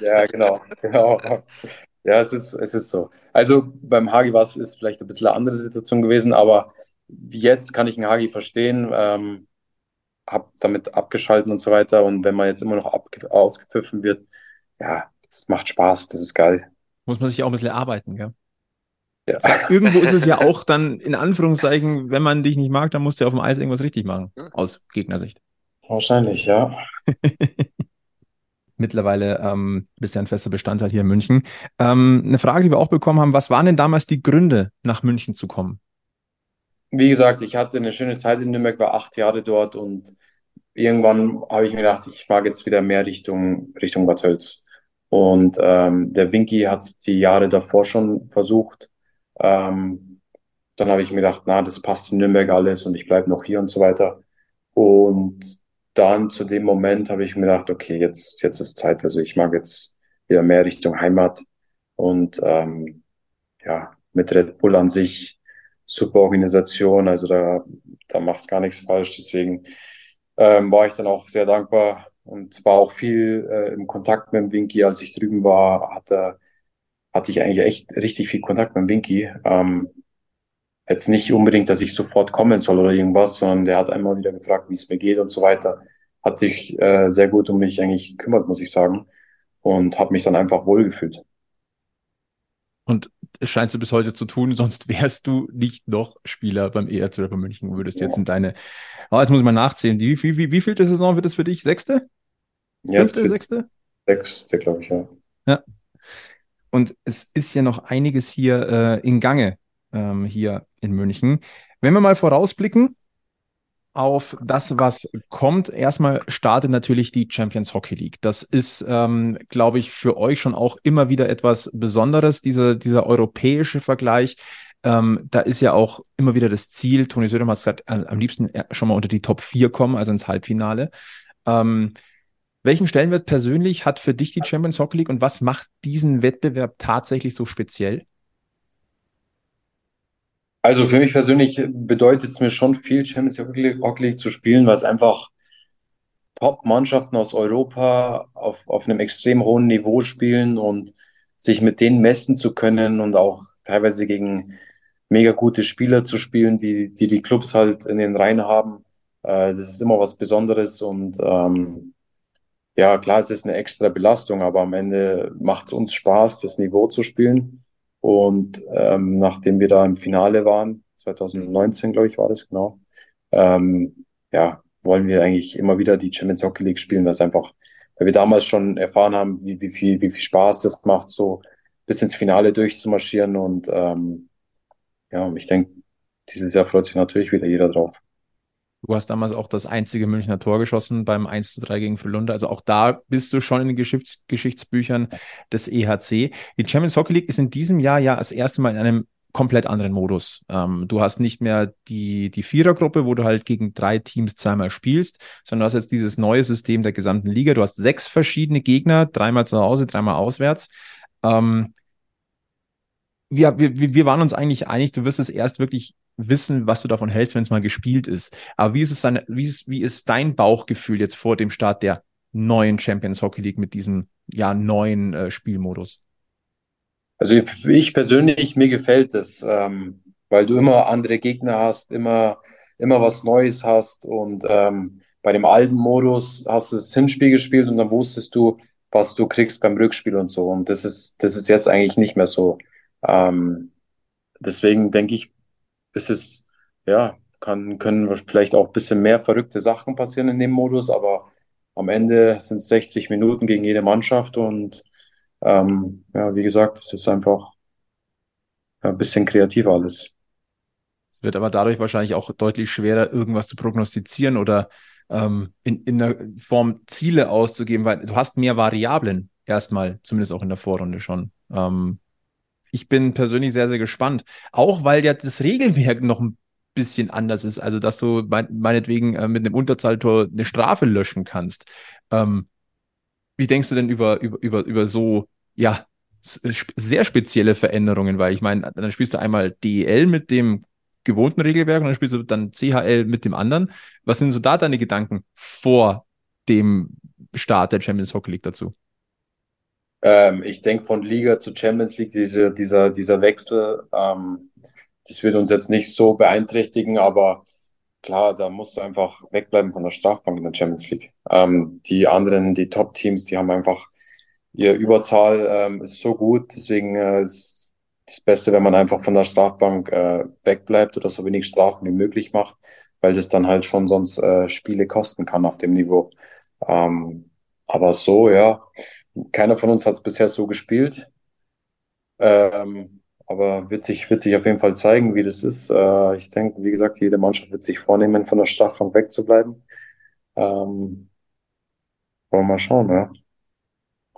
Ja, genau, genau. Ja, es ist, es ist so. Also beim Hagi war es vielleicht ein bisschen eine andere Situation gewesen, aber jetzt kann ich einen Hagi verstehen, ähm, habe damit abgeschalten und so weiter. Und wenn man jetzt immer noch ausgepfiffen wird, ja, es macht Spaß, das ist geil. Muss man sich auch ein bisschen erarbeiten, gell? Ja. Irgendwo ist es ja auch dann, in Anführungszeichen, wenn man dich nicht mag, dann musst du auf dem Eis irgendwas richtig machen, aus Gegnersicht. Wahrscheinlich, ja. Mittlerweile ähm, bist du ja ein fester Bestandteil hier in München. Ähm, eine Frage, die wir auch bekommen haben, was waren denn damals die Gründe, nach München zu kommen? Wie gesagt, ich hatte eine schöne Zeit in Nürnberg, war acht Jahre dort und irgendwann habe ich mir gedacht, ich mag jetzt wieder mehr Richtung, Richtung Bad Tölz. Und ähm, der Winky hat die Jahre davor schon versucht. Ähm, dann habe ich mir gedacht, na, das passt in Nürnberg alles und ich bleibe noch hier und so weiter. Und dann zu dem Moment habe ich mir gedacht, okay, jetzt, jetzt ist Zeit. Also ich mag jetzt wieder mehr Richtung Heimat. Und ähm, ja, mit Red Bull an sich super Organisation. Also da, da machst gar nichts falsch. Deswegen ähm, war ich dann auch sehr dankbar und war auch viel äh, im Kontakt mit dem Winky. Als ich drüben war, hatte, hatte ich eigentlich echt richtig viel Kontakt mit Winky. Ähm, jetzt nicht unbedingt, dass ich sofort kommen soll oder irgendwas, sondern der hat einmal wieder gefragt, wie es mir geht und so weiter. Hat sich äh, sehr gut um mich eigentlich gekümmert, muss ich sagen. Und habe mich dann einfach wohlgefühlt. Und es scheinst du bis heute zu tun, sonst wärst du nicht noch Spieler beim ERC oder bei München, würdest ja. jetzt in deine, oh, jetzt muss ich mal nachzählen, wie, wie, wie, wie viel Saison wird es für dich? Sechste? Fünfte, sechste? Sechste, glaube ich, ja. Ja. Und es ist ja noch einiges hier äh, in Gange, ähm, hier in München. Wenn wir mal vorausblicken, auf das, was kommt. Erstmal startet natürlich die Champions Hockey League. Das ist, ähm, glaube ich, für euch schon auch immer wieder etwas Besonderes, diese, dieser europäische Vergleich. Ähm, da ist ja auch immer wieder das Ziel, Toni Södermann hat gesagt, äh, am liebsten schon mal unter die Top 4 kommen, also ins Halbfinale. Ähm, welchen Stellenwert persönlich hat für dich die Champions Hockey League und was macht diesen Wettbewerb tatsächlich so speziell? Also für mich persönlich bedeutet es mir schon viel, Champions Hockey League zu spielen, weil es einfach Top-Mannschaften aus Europa auf, auf einem extrem hohen Niveau spielen und sich mit denen messen zu können und auch teilweise gegen mega gute Spieler zu spielen, die die, die Clubs halt in den Reihen haben. Äh, das ist immer was Besonderes und ähm, ja, klar, es ist eine extra Belastung, aber am Ende macht es uns Spaß, das Niveau zu spielen. Und ähm, nachdem wir da im Finale waren, 2019, glaube ich, war das genau, ähm, ja, wollen wir eigentlich immer wieder die Champions Hockey League spielen, es einfach, weil wir damals schon erfahren haben, wie, wie, viel, wie viel Spaß das macht, so bis ins Finale durchzumarschieren. Und ähm, ja, ich denke, dieses Jahr freut sich natürlich wieder jeder drauf. Du hast damals auch das einzige Münchner Tor geschossen beim 1 zu 3 gegen Frölunda. Also auch da bist du schon in den Geschichts Geschichtsbüchern des EHC. Die Champions Hockey League ist in diesem Jahr ja das erste Mal in einem komplett anderen Modus. Ähm, du hast nicht mehr die, die Vierergruppe, wo du halt gegen drei Teams zweimal spielst, sondern du hast jetzt dieses neue System der gesamten Liga. Du hast sechs verschiedene Gegner, dreimal zu Hause, dreimal auswärts. Ähm, wir, wir, wir waren uns eigentlich einig, du wirst es erst wirklich wissen, was du davon hältst, wenn es mal gespielt ist. Aber wie ist es deine, wie ist, wie ist dein Bauchgefühl jetzt vor dem Start der neuen Champions Hockey League mit diesem ja neuen äh, Spielmodus? Also ich persönlich, mir gefällt es, ähm, weil du immer andere Gegner hast, immer, immer was Neues hast und ähm, bei dem alten Modus hast du das Hinspiel gespielt und dann wusstest du, was du kriegst beim Rückspiel und so. Und das ist, das ist jetzt eigentlich nicht mehr so. Ähm, deswegen denke ich, ist es, ja, kann, können vielleicht auch ein bisschen mehr verrückte Sachen passieren in dem Modus, aber am Ende sind es 60 Minuten gegen jede Mannschaft und ähm, ja, wie gesagt, es ist einfach ein bisschen kreativer alles. Es wird aber dadurch wahrscheinlich auch deutlich schwerer, irgendwas zu prognostizieren oder ähm, in, in der Form Ziele auszugeben, weil du hast mehr Variablen erstmal, zumindest auch in der Vorrunde schon. Ähm, ich bin persönlich sehr, sehr gespannt. Auch weil ja das Regelwerk noch ein bisschen anders ist. Also, dass du meinetwegen äh, mit einem Unterzahltor eine Strafe löschen kannst. Ähm, wie denkst du denn über, über, über, über so, ja, sehr spezielle Veränderungen? Weil ich meine, dann spielst du einmal DEL mit dem gewohnten Regelwerk und dann spielst du dann CHL mit dem anderen. Was sind so da deine Gedanken vor dem Start der Champions Hockey League dazu? Ähm, ich denke, von Liga zu Champions League, diese, dieser, dieser Wechsel, ähm, das wird uns jetzt nicht so beeinträchtigen, aber klar, da musst du einfach wegbleiben von der Strafbank in der Champions League. Ähm, die anderen, die Top-Teams, die haben einfach, ihr Überzahl ähm, ist so gut, deswegen äh, ist das Beste, wenn man einfach von der Strafbank äh, wegbleibt oder so wenig Strafen wie möglich macht, weil das dann halt schon sonst äh, Spiele kosten kann auf dem Niveau. Ähm, aber so, ja, keiner von uns hat es bisher so gespielt. Ähm, aber wird sich, wird sich auf jeden Fall zeigen, wie das ist. Äh, ich denke, wie gesagt, jede Mannschaft wird sich vornehmen, von der Strafbank wegzubleiben. Ähm, wollen wir mal schauen, ja.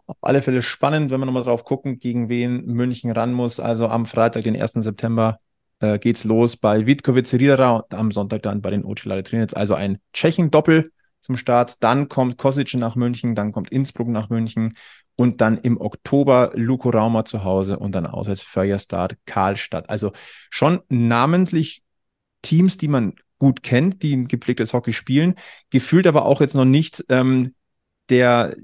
Auf alle Fälle spannend, wenn wir nochmal drauf gucken, gegen wen München ran muss. Also am Freitag, den 1. September, äh, geht's los bei Vitkovice Riedera und am Sonntag dann bei den Ocelade Trinitz. Also ein Tschechen-Doppel zum Start. Dann kommt Kosice nach München, dann kommt Innsbruck nach München und dann im Oktober Luko Rauma zu Hause und dann auswärts Feuerstart Karlstadt. Also schon namentlich Teams, die man gut kennt, die ein gepflegtes Hockey spielen, gefühlt aber auch jetzt noch nicht ähm, der,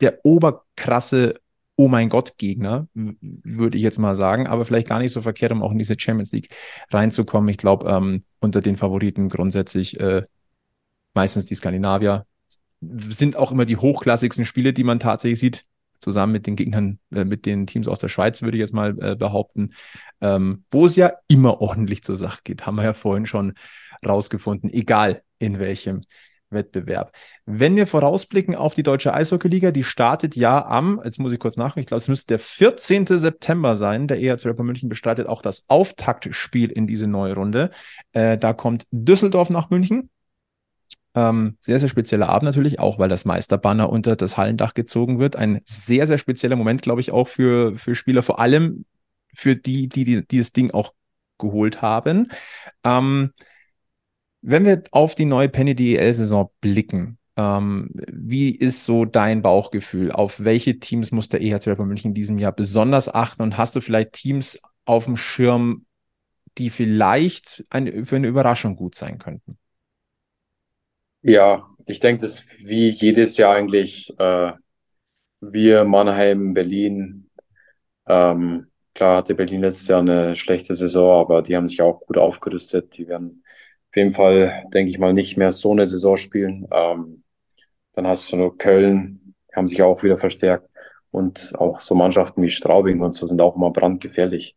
der oberkrasse Oh mein Gott Gegner, würde ich jetzt mal sagen, aber vielleicht gar nicht so verkehrt, um auch in diese Champions League reinzukommen. Ich glaube, ähm, unter den Favoriten grundsätzlich äh, meistens die Skandinavier sind auch immer die hochklassigsten Spiele, die man tatsächlich sieht zusammen mit den Gegnern, äh, mit den Teams aus der Schweiz, würde ich jetzt mal äh, behaupten, ähm, wo es ja immer ordentlich zur Sache geht, haben wir ja vorhin schon rausgefunden, egal in welchem Wettbewerb. Wenn wir vorausblicken auf die deutsche Eishockeyliga, die startet ja am, jetzt muss ich kurz nachdenken, ich glaube, es müsste der 14. September sein. Der EHC Rapper München bestreitet auch das Auftaktspiel in diese neue Runde. Äh, da kommt Düsseldorf nach München. Ähm, sehr, sehr spezieller Abend natürlich, auch weil das Meisterbanner unter das Hallendach gezogen wird. Ein sehr, sehr spezieller Moment, glaube ich, auch für, für Spieler, vor allem für die, die, die, die das Ding auch geholt haben. Ähm, wenn wir auf die neue Penny DEL-Saison blicken, ähm, wie ist so dein Bauchgefühl? Auf welche Teams muss der EHC Rapper München in diesem Jahr besonders achten? Und hast du vielleicht Teams auf dem Schirm, die vielleicht eine, für eine Überraschung gut sein könnten? Ja, ich denke, das wie jedes Jahr eigentlich äh, wir, Mannheim, Berlin. Ähm, klar hatte Berlin letztes Jahr eine schlechte Saison, aber die haben sich auch gut aufgerüstet. Die werden auf jeden Fall, denke ich mal, nicht mehr so eine Saison spielen. Ähm, dann hast du nur Köln, haben sich auch wieder verstärkt. Und auch so Mannschaften wie Straubing und so sind auch immer brandgefährlich.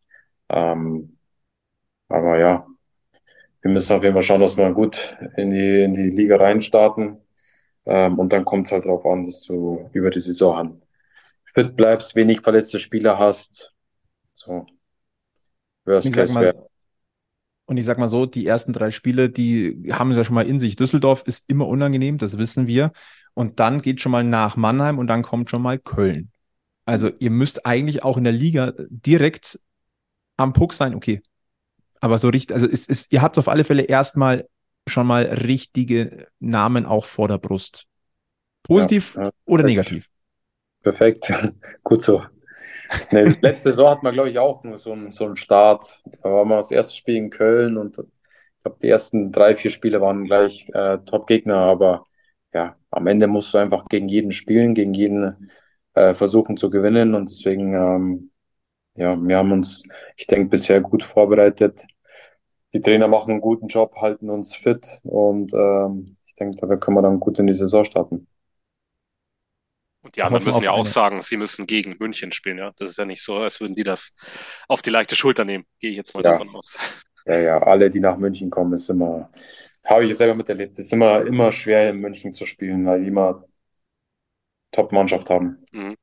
Ähm, aber ja, wir müssen auf jeden Fall schauen, dass wir gut in die, in die Liga reinstarten. Ähm, und dann kommt es halt darauf an, dass du über die Saison an fit bleibst, wenig verletzte Spieler hast. So. Worst case mal, und ich sag mal so, die ersten drei Spiele, die haben es ja schon mal in sich. Düsseldorf ist immer unangenehm, das wissen wir. Und dann geht schon mal nach Mannheim und dann kommt schon mal Köln. Also ihr müsst eigentlich auch in der Liga direkt am Puck sein. Okay, aber so richtig, also es ist, ihr habt auf alle Fälle erstmal schon mal richtige Namen auch vor der Brust. Positiv ja, ja, oder negativ? Perfekt, gut so. Nee, letzte Saison hatten wir, glaube ich, auch nur so einen, so einen Start. Da war mal das erste Spiel in Köln und ich glaube, die ersten drei, vier Spiele waren gleich äh, Top-Gegner, aber ja, am Ende musst du einfach gegen jeden spielen, gegen jeden äh, versuchen zu gewinnen. Und deswegen, ähm, ja, wir haben uns, ich denke, bisher gut vorbereitet. Die Trainer machen einen guten Job, halten uns fit und ähm, ich denke, da können wir dann gut in die Saison starten. Und die anderen müssen ja auch sagen, sie müssen gegen München spielen. Ja? Das ist ja nicht so, als würden die das auf die leichte Schulter nehmen. Gehe ich jetzt mal ja. davon aus. Ja, ja, alle, die nach München kommen, ist immer, habe ich selber miterlebt, ist immer, immer schwer in München zu spielen, weil die immer Top-Mannschaft haben. Mhm.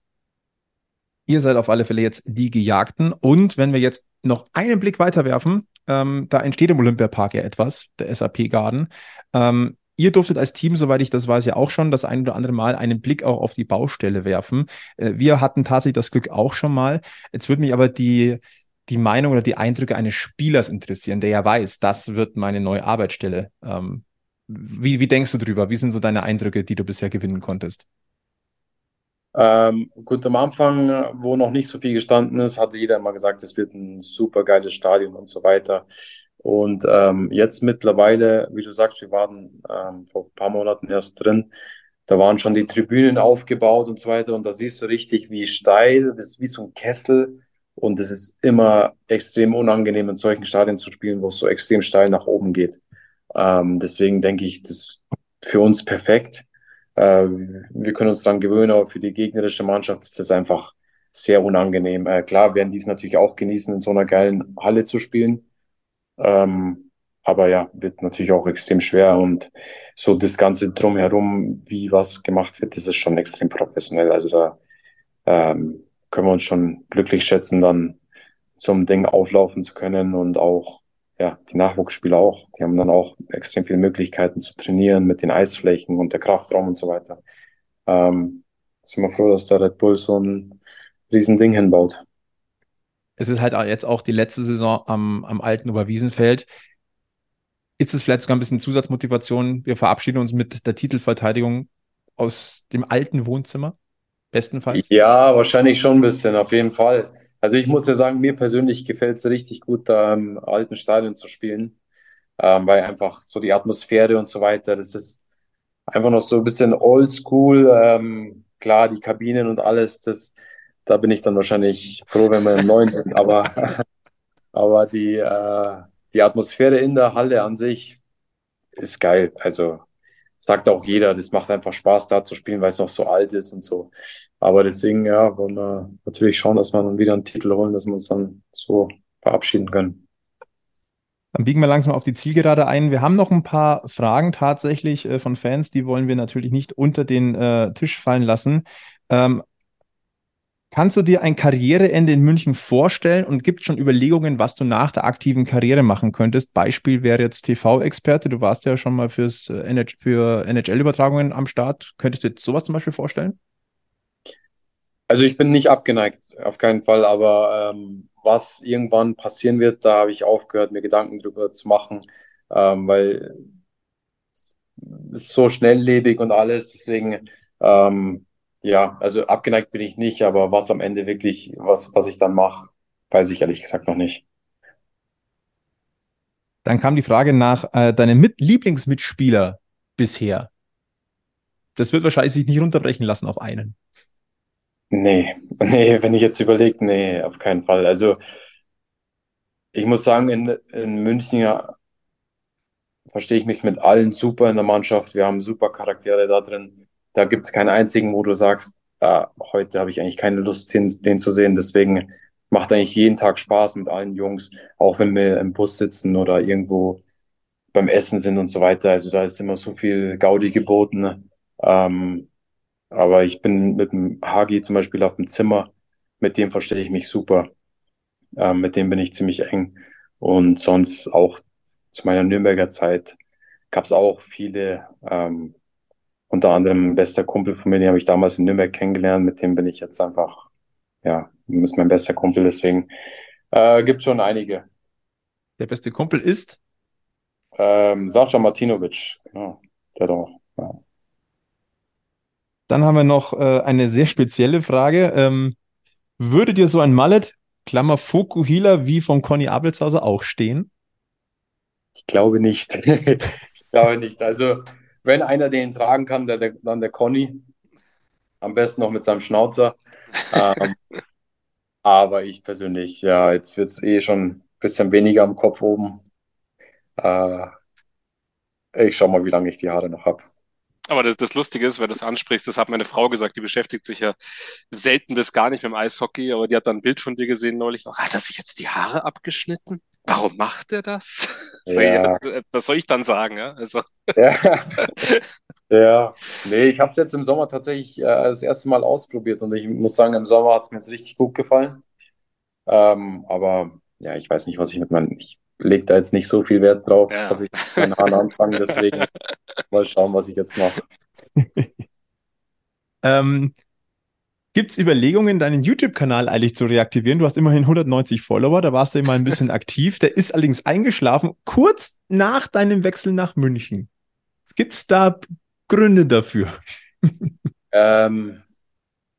Ihr seid auf alle Fälle jetzt die Gejagten. Und wenn wir jetzt noch einen Blick weiter werfen, ähm, da entsteht im Olympiapark ja etwas, der SAP Garden. Ähm, Ihr durftet als Team, soweit ich das weiß, ja auch schon das ein oder andere Mal einen Blick auch auf die Baustelle werfen. Äh, wir hatten tatsächlich das Glück auch schon mal. Jetzt würde mich aber die, die Meinung oder die Eindrücke eines Spielers interessieren, der ja weiß, das wird meine neue Arbeitsstelle. Ähm, wie, wie denkst du drüber? Wie sind so deine Eindrücke, die du bisher gewinnen konntest? Ähm, gut, am Anfang, wo noch nicht so viel gestanden ist, hatte jeder immer gesagt, es wird ein super geiles Stadion und so weiter. Und ähm, jetzt mittlerweile, wie du sagst, wir waren ähm, vor ein paar Monaten erst drin, da waren schon die Tribünen aufgebaut und so weiter. Und da siehst du richtig, wie steil, das ist wie so ein Kessel. Und es ist immer extrem unangenehm, in solchen Stadien zu spielen, wo es so extrem steil nach oben geht. Ähm, deswegen denke ich, das ist für uns perfekt. Äh, wir können uns daran gewöhnen, aber für die gegnerische Mannschaft ist das einfach sehr unangenehm. Äh, klar werden die es natürlich auch genießen, in so einer geilen Halle zu spielen. Ähm, aber ja, wird natürlich auch extrem schwer und so das Ganze drumherum, wie was gemacht wird, das ist schon extrem professionell. Also da ähm, können wir uns schon glücklich schätzen, dann zum Ding auflaufen zu können und auch ja, die Nachwuchsspieler auch. Die haben dann auch extrem viele Möglichkeiten zu trainieren mit den Eisflächen und der Kraftraum und so weiter. Ähm, sind wir froh, dass der Red Bull so ein Riesending hinbaut es ist halt jetzt auch die letzte Saison am, am alten Oberwiesenfeld. Ist es vielleicht sogar ein bisschen Zusatzmotivation? Wir verabschieden uns mit der Titelverteidigung aus dem alten Wohnzimmer, bestenfalls? Ja, wahrscheinlich schon ein bisschen, auf jeden Fall. Also ich muss ja sagen, mir persönlich gefällt es richtig gut, da im alten Stadion zu spielen, ähm, weil einfach so die Atmosphäre und so weiter, das ist einfach noch so ein bisschen oldschool. Ähm, klar, die Kabinen und alles, das da bin ich dann wahrscheinlich froh, wenn wir im neuen sind. Aber, aber die, äh, die Atmosphäre in der Halle an sich ist geil. Also sagt auch jeder, das macht einfach Spaß, da zu spielen, weil es noch so alt ist und so. Aber deswegen, ja, wollen wir natürlich schauen, dass wir dann wieder einen Titel holen, dass wir uns dann so verabschieden können. Dann biegen wir langsam auf die Zielgerade ein. Wir haben noch ein paar Fragen tatsächlich äh, von Fans, die wollen wir natürlich nicht unter den äh, Tisch fallen lassen. Ähm, Kannst du dir ein Karriereende in München vorstellen und gibt schon Überlegungen, was du nach der aktiven Karriere machen könntest? Beispiel wäre jetzt TV-Experte. Du warst ja schon mal fürs, äh, für NHL-Übertragungen am Start. Könntest du jetzt sowas zum Beispiel vorstellen? Also ich bin nicht abgeneigt, auf keinen Fall, aber ähm, was irgendwann passieren wird, da habe ich aufgehört, mir Gedanken drüber zu machen, ähm, weil es ist so schnelllebig und alles. Deswegen ähm, ja, also abgeneigt bin ich nicht, aber was am Ende wirklich, was, was ich dann mache, weiß ich ehrlich gesagt noch nicht. Dann kam die Frage nach äh, deinem Mit Lieblingsmitspieler bisher. Das wird wahrscheinlich sich nicht runterbrechen lassen auf einen. Nee, nee, wenn ich jetzt überlege, nee, auf keinen Fall. Also ich muss sagen, in, in München ja, verstehe ich mich mit allen super in der Mannschaft. Wir haben super Charaktere da drin. Da gibt es keinen einzigen, wo du sagst, ah, heute habe ich eigentlich keine Lust, den, den zu sehen. Deswegen macht eigentlich jeden Tag Spaß mit allen Jungs, auch wenn wir im Bus sitzen oder irgendwo beim Essen sind und so weiter. Also da ist immer so viel Gaudi geboten. Ähm, aber ich bin mit dem Hagi zum Beispiel auf dem Zimmer, mit dem verstehe ich mich super. Ähm, mit dem bin ich ziemlich eng. Und sonst auch zu meiner Nürnberger Zeit gab es auch viele ähm, unter anderem ein bester Kumpel von mir, den habe ich damals in Nürnberg kennengelernt, mit dem bin ich jetzt einfach, ja, ist mein bester Kumpel, deswegen äh, gibt schon einige. Der beste Kumpel ist? Ähm, Sascha Martinovic, genau, der doch. Ja. Dann haben wir noch äh, eine sehr spezielle Frage. Ähm, würde dir so ein Mallet, Klammer Fokuhila, wie von Conny Abelshauser auch stehen? Ich glaube nicht. ich glaube nicht. Also wenn einer den tragen kann, der, der, dann der Conny. Am besten noch mit seinem Schnauzer. ähm, aber ich persönlich, ja, jetzt wird es eh schon ein bisschen weniger am Kopf oben. Äh, ich schau mal, wie lange ich die Haare noch habe. Aber das, das Lustige ist, wenn du es ansprichst, das hat meine Frau gesagt, die beschäftigt sich ja selten bis gar nicht mit dem Eishockey, aber die hat dann ein Bild von dir gesehen neulich. Oh, hat er sich jetzt die Haare abgeschnitten? Warum macht er das? Ja. Was soll ich dann sagen? Ja, also. ja. ja. nee, ich habe es jetzt im Sommer tatsächlich äh, das erste Mal ausprobiert und ich muss sagen, im Sommer hat es mir jetzt richtig gut gefallen. Ähm, aber ja, ich weiß nicht, was ich mit meinen, ich lege da jetzt nicht so viel Wert drauf, Ja. dass ich mit Haaren anfange, deswegen mal schauen, was ich jetzt mache. Ähm, Gibt es Überlegungen, deinen YouTube-Kanal eigentlich zu reaktivieren? Du hast immerhin 190 Follower, da warst du immer ein bisschen aktiv. Der ist allerdings eingeschlafen, kurz nach deinem Wechsel nach München. Gibt es da Gründe dafür? Ähm,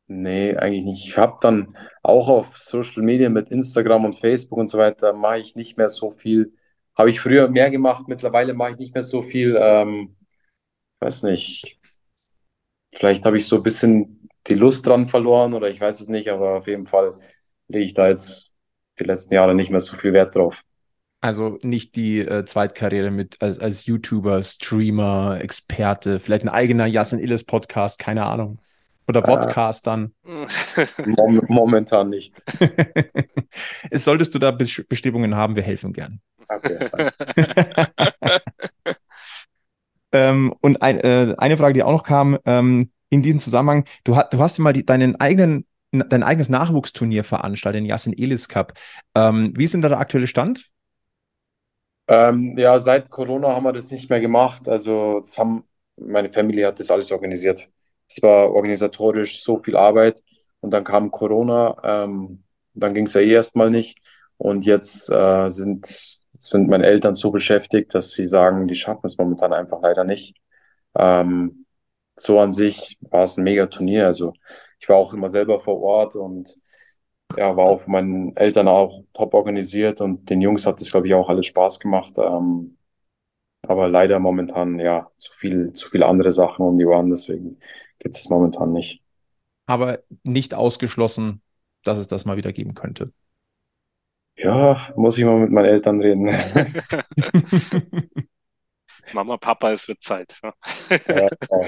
nee, eigentlich nicht. Ich habe dann auch auf Social Media mit Instagram und Facebook und so weiter, mache ich nicht mehr so viel. Habe ich früher mehr gemacht, mittlerweile mache ich nicht mehr so viel. Ähm, weiß nicht. Vielleicht habe ich so ein bisschen die Lust dran verloren oder ich weiß es nicht, aber auf jeden Fall lege ich da jetzt die letzten Jahre nicht mehr so viel Wert drauf. Also nicht die äh, Zweitkarriere mit als, als YouTuber, Streamer, Experte, vielleicht ein eigener Jasin Illes Podcast, keine Ahnung. Oder Podcast dann. Mom momentan nicht. es solltest du da Bes- Bestrebungen haben, wir helfen gern. Okay. Ähm, und ein, äh, eine Frage, die auch noch kam, ähm, in diesem Zusammenhang, du, hast du hast mal die, deinen eigenen, dein eigenes Nachwuchsturnier veranstaltet, den Yasin Elis Cup. Ähm, wie ist denn da der aktuelle Stand? Ähm, ja, seit Corona haben wir das nicht mehr gemacht. Also, haben, meine Familie hat das alles organisiert. Es war organisatorisch so viel Arbeit und dann kam Corona, ähm, dann ging es ja eh erstmal nicht. Und jetzt äh, sind, sind meine Eltern so beschäftigt, dass sie sagen, die schaffen es momentan einfach leider nicht. Ähm, so an sich war es ein mega Turnier. Also, ich war auch immer selber vor Ort und ja, war auch von meinen Eltern auch top organisiert und den Jungs hat das, glaube ich, auch alles Spaß gemacht. Ähm, aber leider momentan, ja, zu viel, zu viele andere Sachen um die Ohren, deswegen gibt es momentan nicht. Aber nicht ausgeschlossen, dass es das mal wieder geben könnte. Ja, muss ich mal mit meinen Eltern reden. Mama, Papa, es wird Zeit. Ja.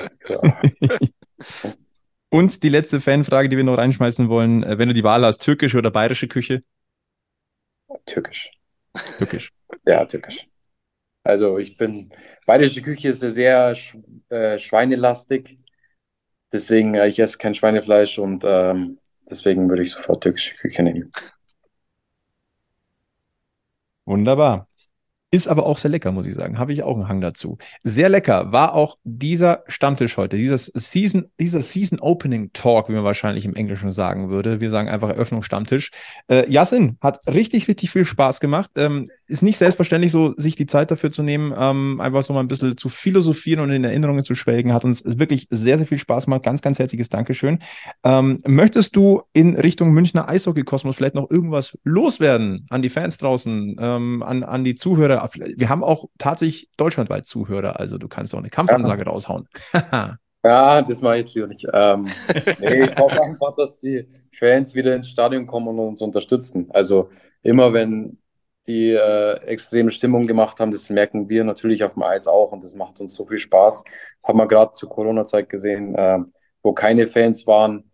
Und die letzte Fanfrage, die wir noch reinschmeißen wollen, äh, wenn du die Wahl hast, türkische oder bayerische Küche? Türkisch. Türkisch. Ja, türkisch. Also ich bin, bayerische Küche ist ja sehr sch äh, schweinelastig, deswegen äh, ich esse kein Schweinefleisch und ähm, deswegen würde ich sofort türkische Küche nehmen. Wunderbar. Ist aber auch sehr lecker, muss ich sagen. Habe ich auch einen Hang dazu. Sehr lecker war auch dieser Stammtisch heute, dieses Season, dieser Season Opening Talk, wie man wahrscheinlich im Englischen sagen würde. Wir sagen einfach Eröffnungsstammtisch. Äh, Yasin hat richtig, richtig viel Spaß gemacht. Ähm, ist nicht selbstverständlich so, sich die Zeit dafür zu nehmen, ähm, einfach so mal ein bisschen zu philosophieren und in Erinnerungen zu schwelgen. Hat uns wirklich sehr, sehr viel Spaß gemacht. Ganz, ganz herzliches Dankeschön. Ähm, möchtest du in Richtung Münchner Eishockey-Kosmos vielleicht noch irgendwas loswerden an die Fans draußen, ähm, an, an die Zuhörer? Wir haben auch tatsächlich deutschlandweit Zuhörer, also du kannst auch eine Kampfansage raushauen. Ja, das mache ich jetzt lieber nicht. Ähm, nee, ich hoffe einfach, dass die Fans wieder ins Stadion kommen und uns unterstützen. Also immer wenn die äh, extreme Stimmung gemacht haben, das merken wir natürlich auf dem Eis auch und das macht uns so viel Spaß. Haben wir gerade zur Corona-Zeit gesehen, äh, wo keine Fans waren,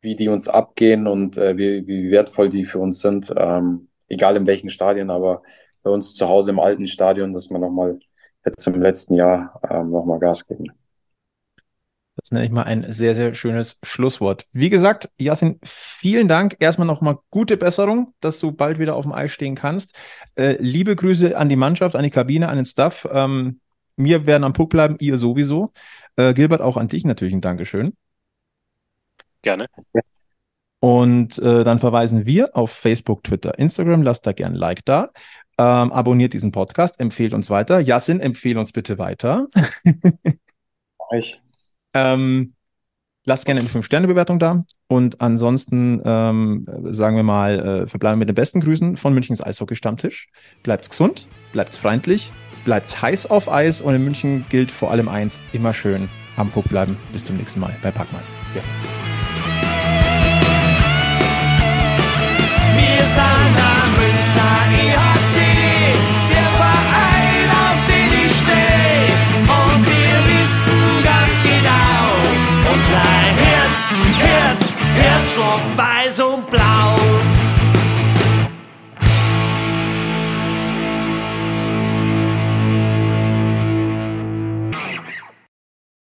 wie die uns abgehen und äh, wie, wie wertvoll die für uns sind. Ähm, egal in welchen Stadien, aber bei uns zu Hause im alten Stadion, dass wir nochmal jetzt im letzten Jahr ähm, nochmal Gas geben. Das nenne ich mal ein sehr, sehr schönes Schlusswort. Wie gesagt, Yasin, vielen Dank. Erstmal nochmal gute Besserung, dass du bald wieder auf dem Eis stehen kannst. Äh, liebe Grüße an die Mannschaft, an die Kabine, an den Staff. Ähm, wir werden am Puck bleiben, ihr sowieso. Äh, Gilbert, auch an dich natürlich ein Dankeschön. Gerne. Und äh, dann verweisen wir auf Facebook, Twitter, Instagram. Lasst da gerne ein Like da. Ähm, abonniert diesen Podcast, empfehlt uns weiter. Yasin, empfehle uns bitte weiter. Ich. Ähm, lasst gerne eine 5-Sterne-Bewertung da. Und ansonsten ähm, sagen wir mal, äh, verbleiben mit den besten Grüßen von Münchens Eishockey-Stammtisch. Bleibt's gesund, bleibt's freundlich bleibt heiß auf Eis und in München gilt vor allem eins, immer schön am Puck bleiben. Bis zum nächsten Mal bei Packmas. Servus. Herz, Herz, Herzschlag weiß und blau.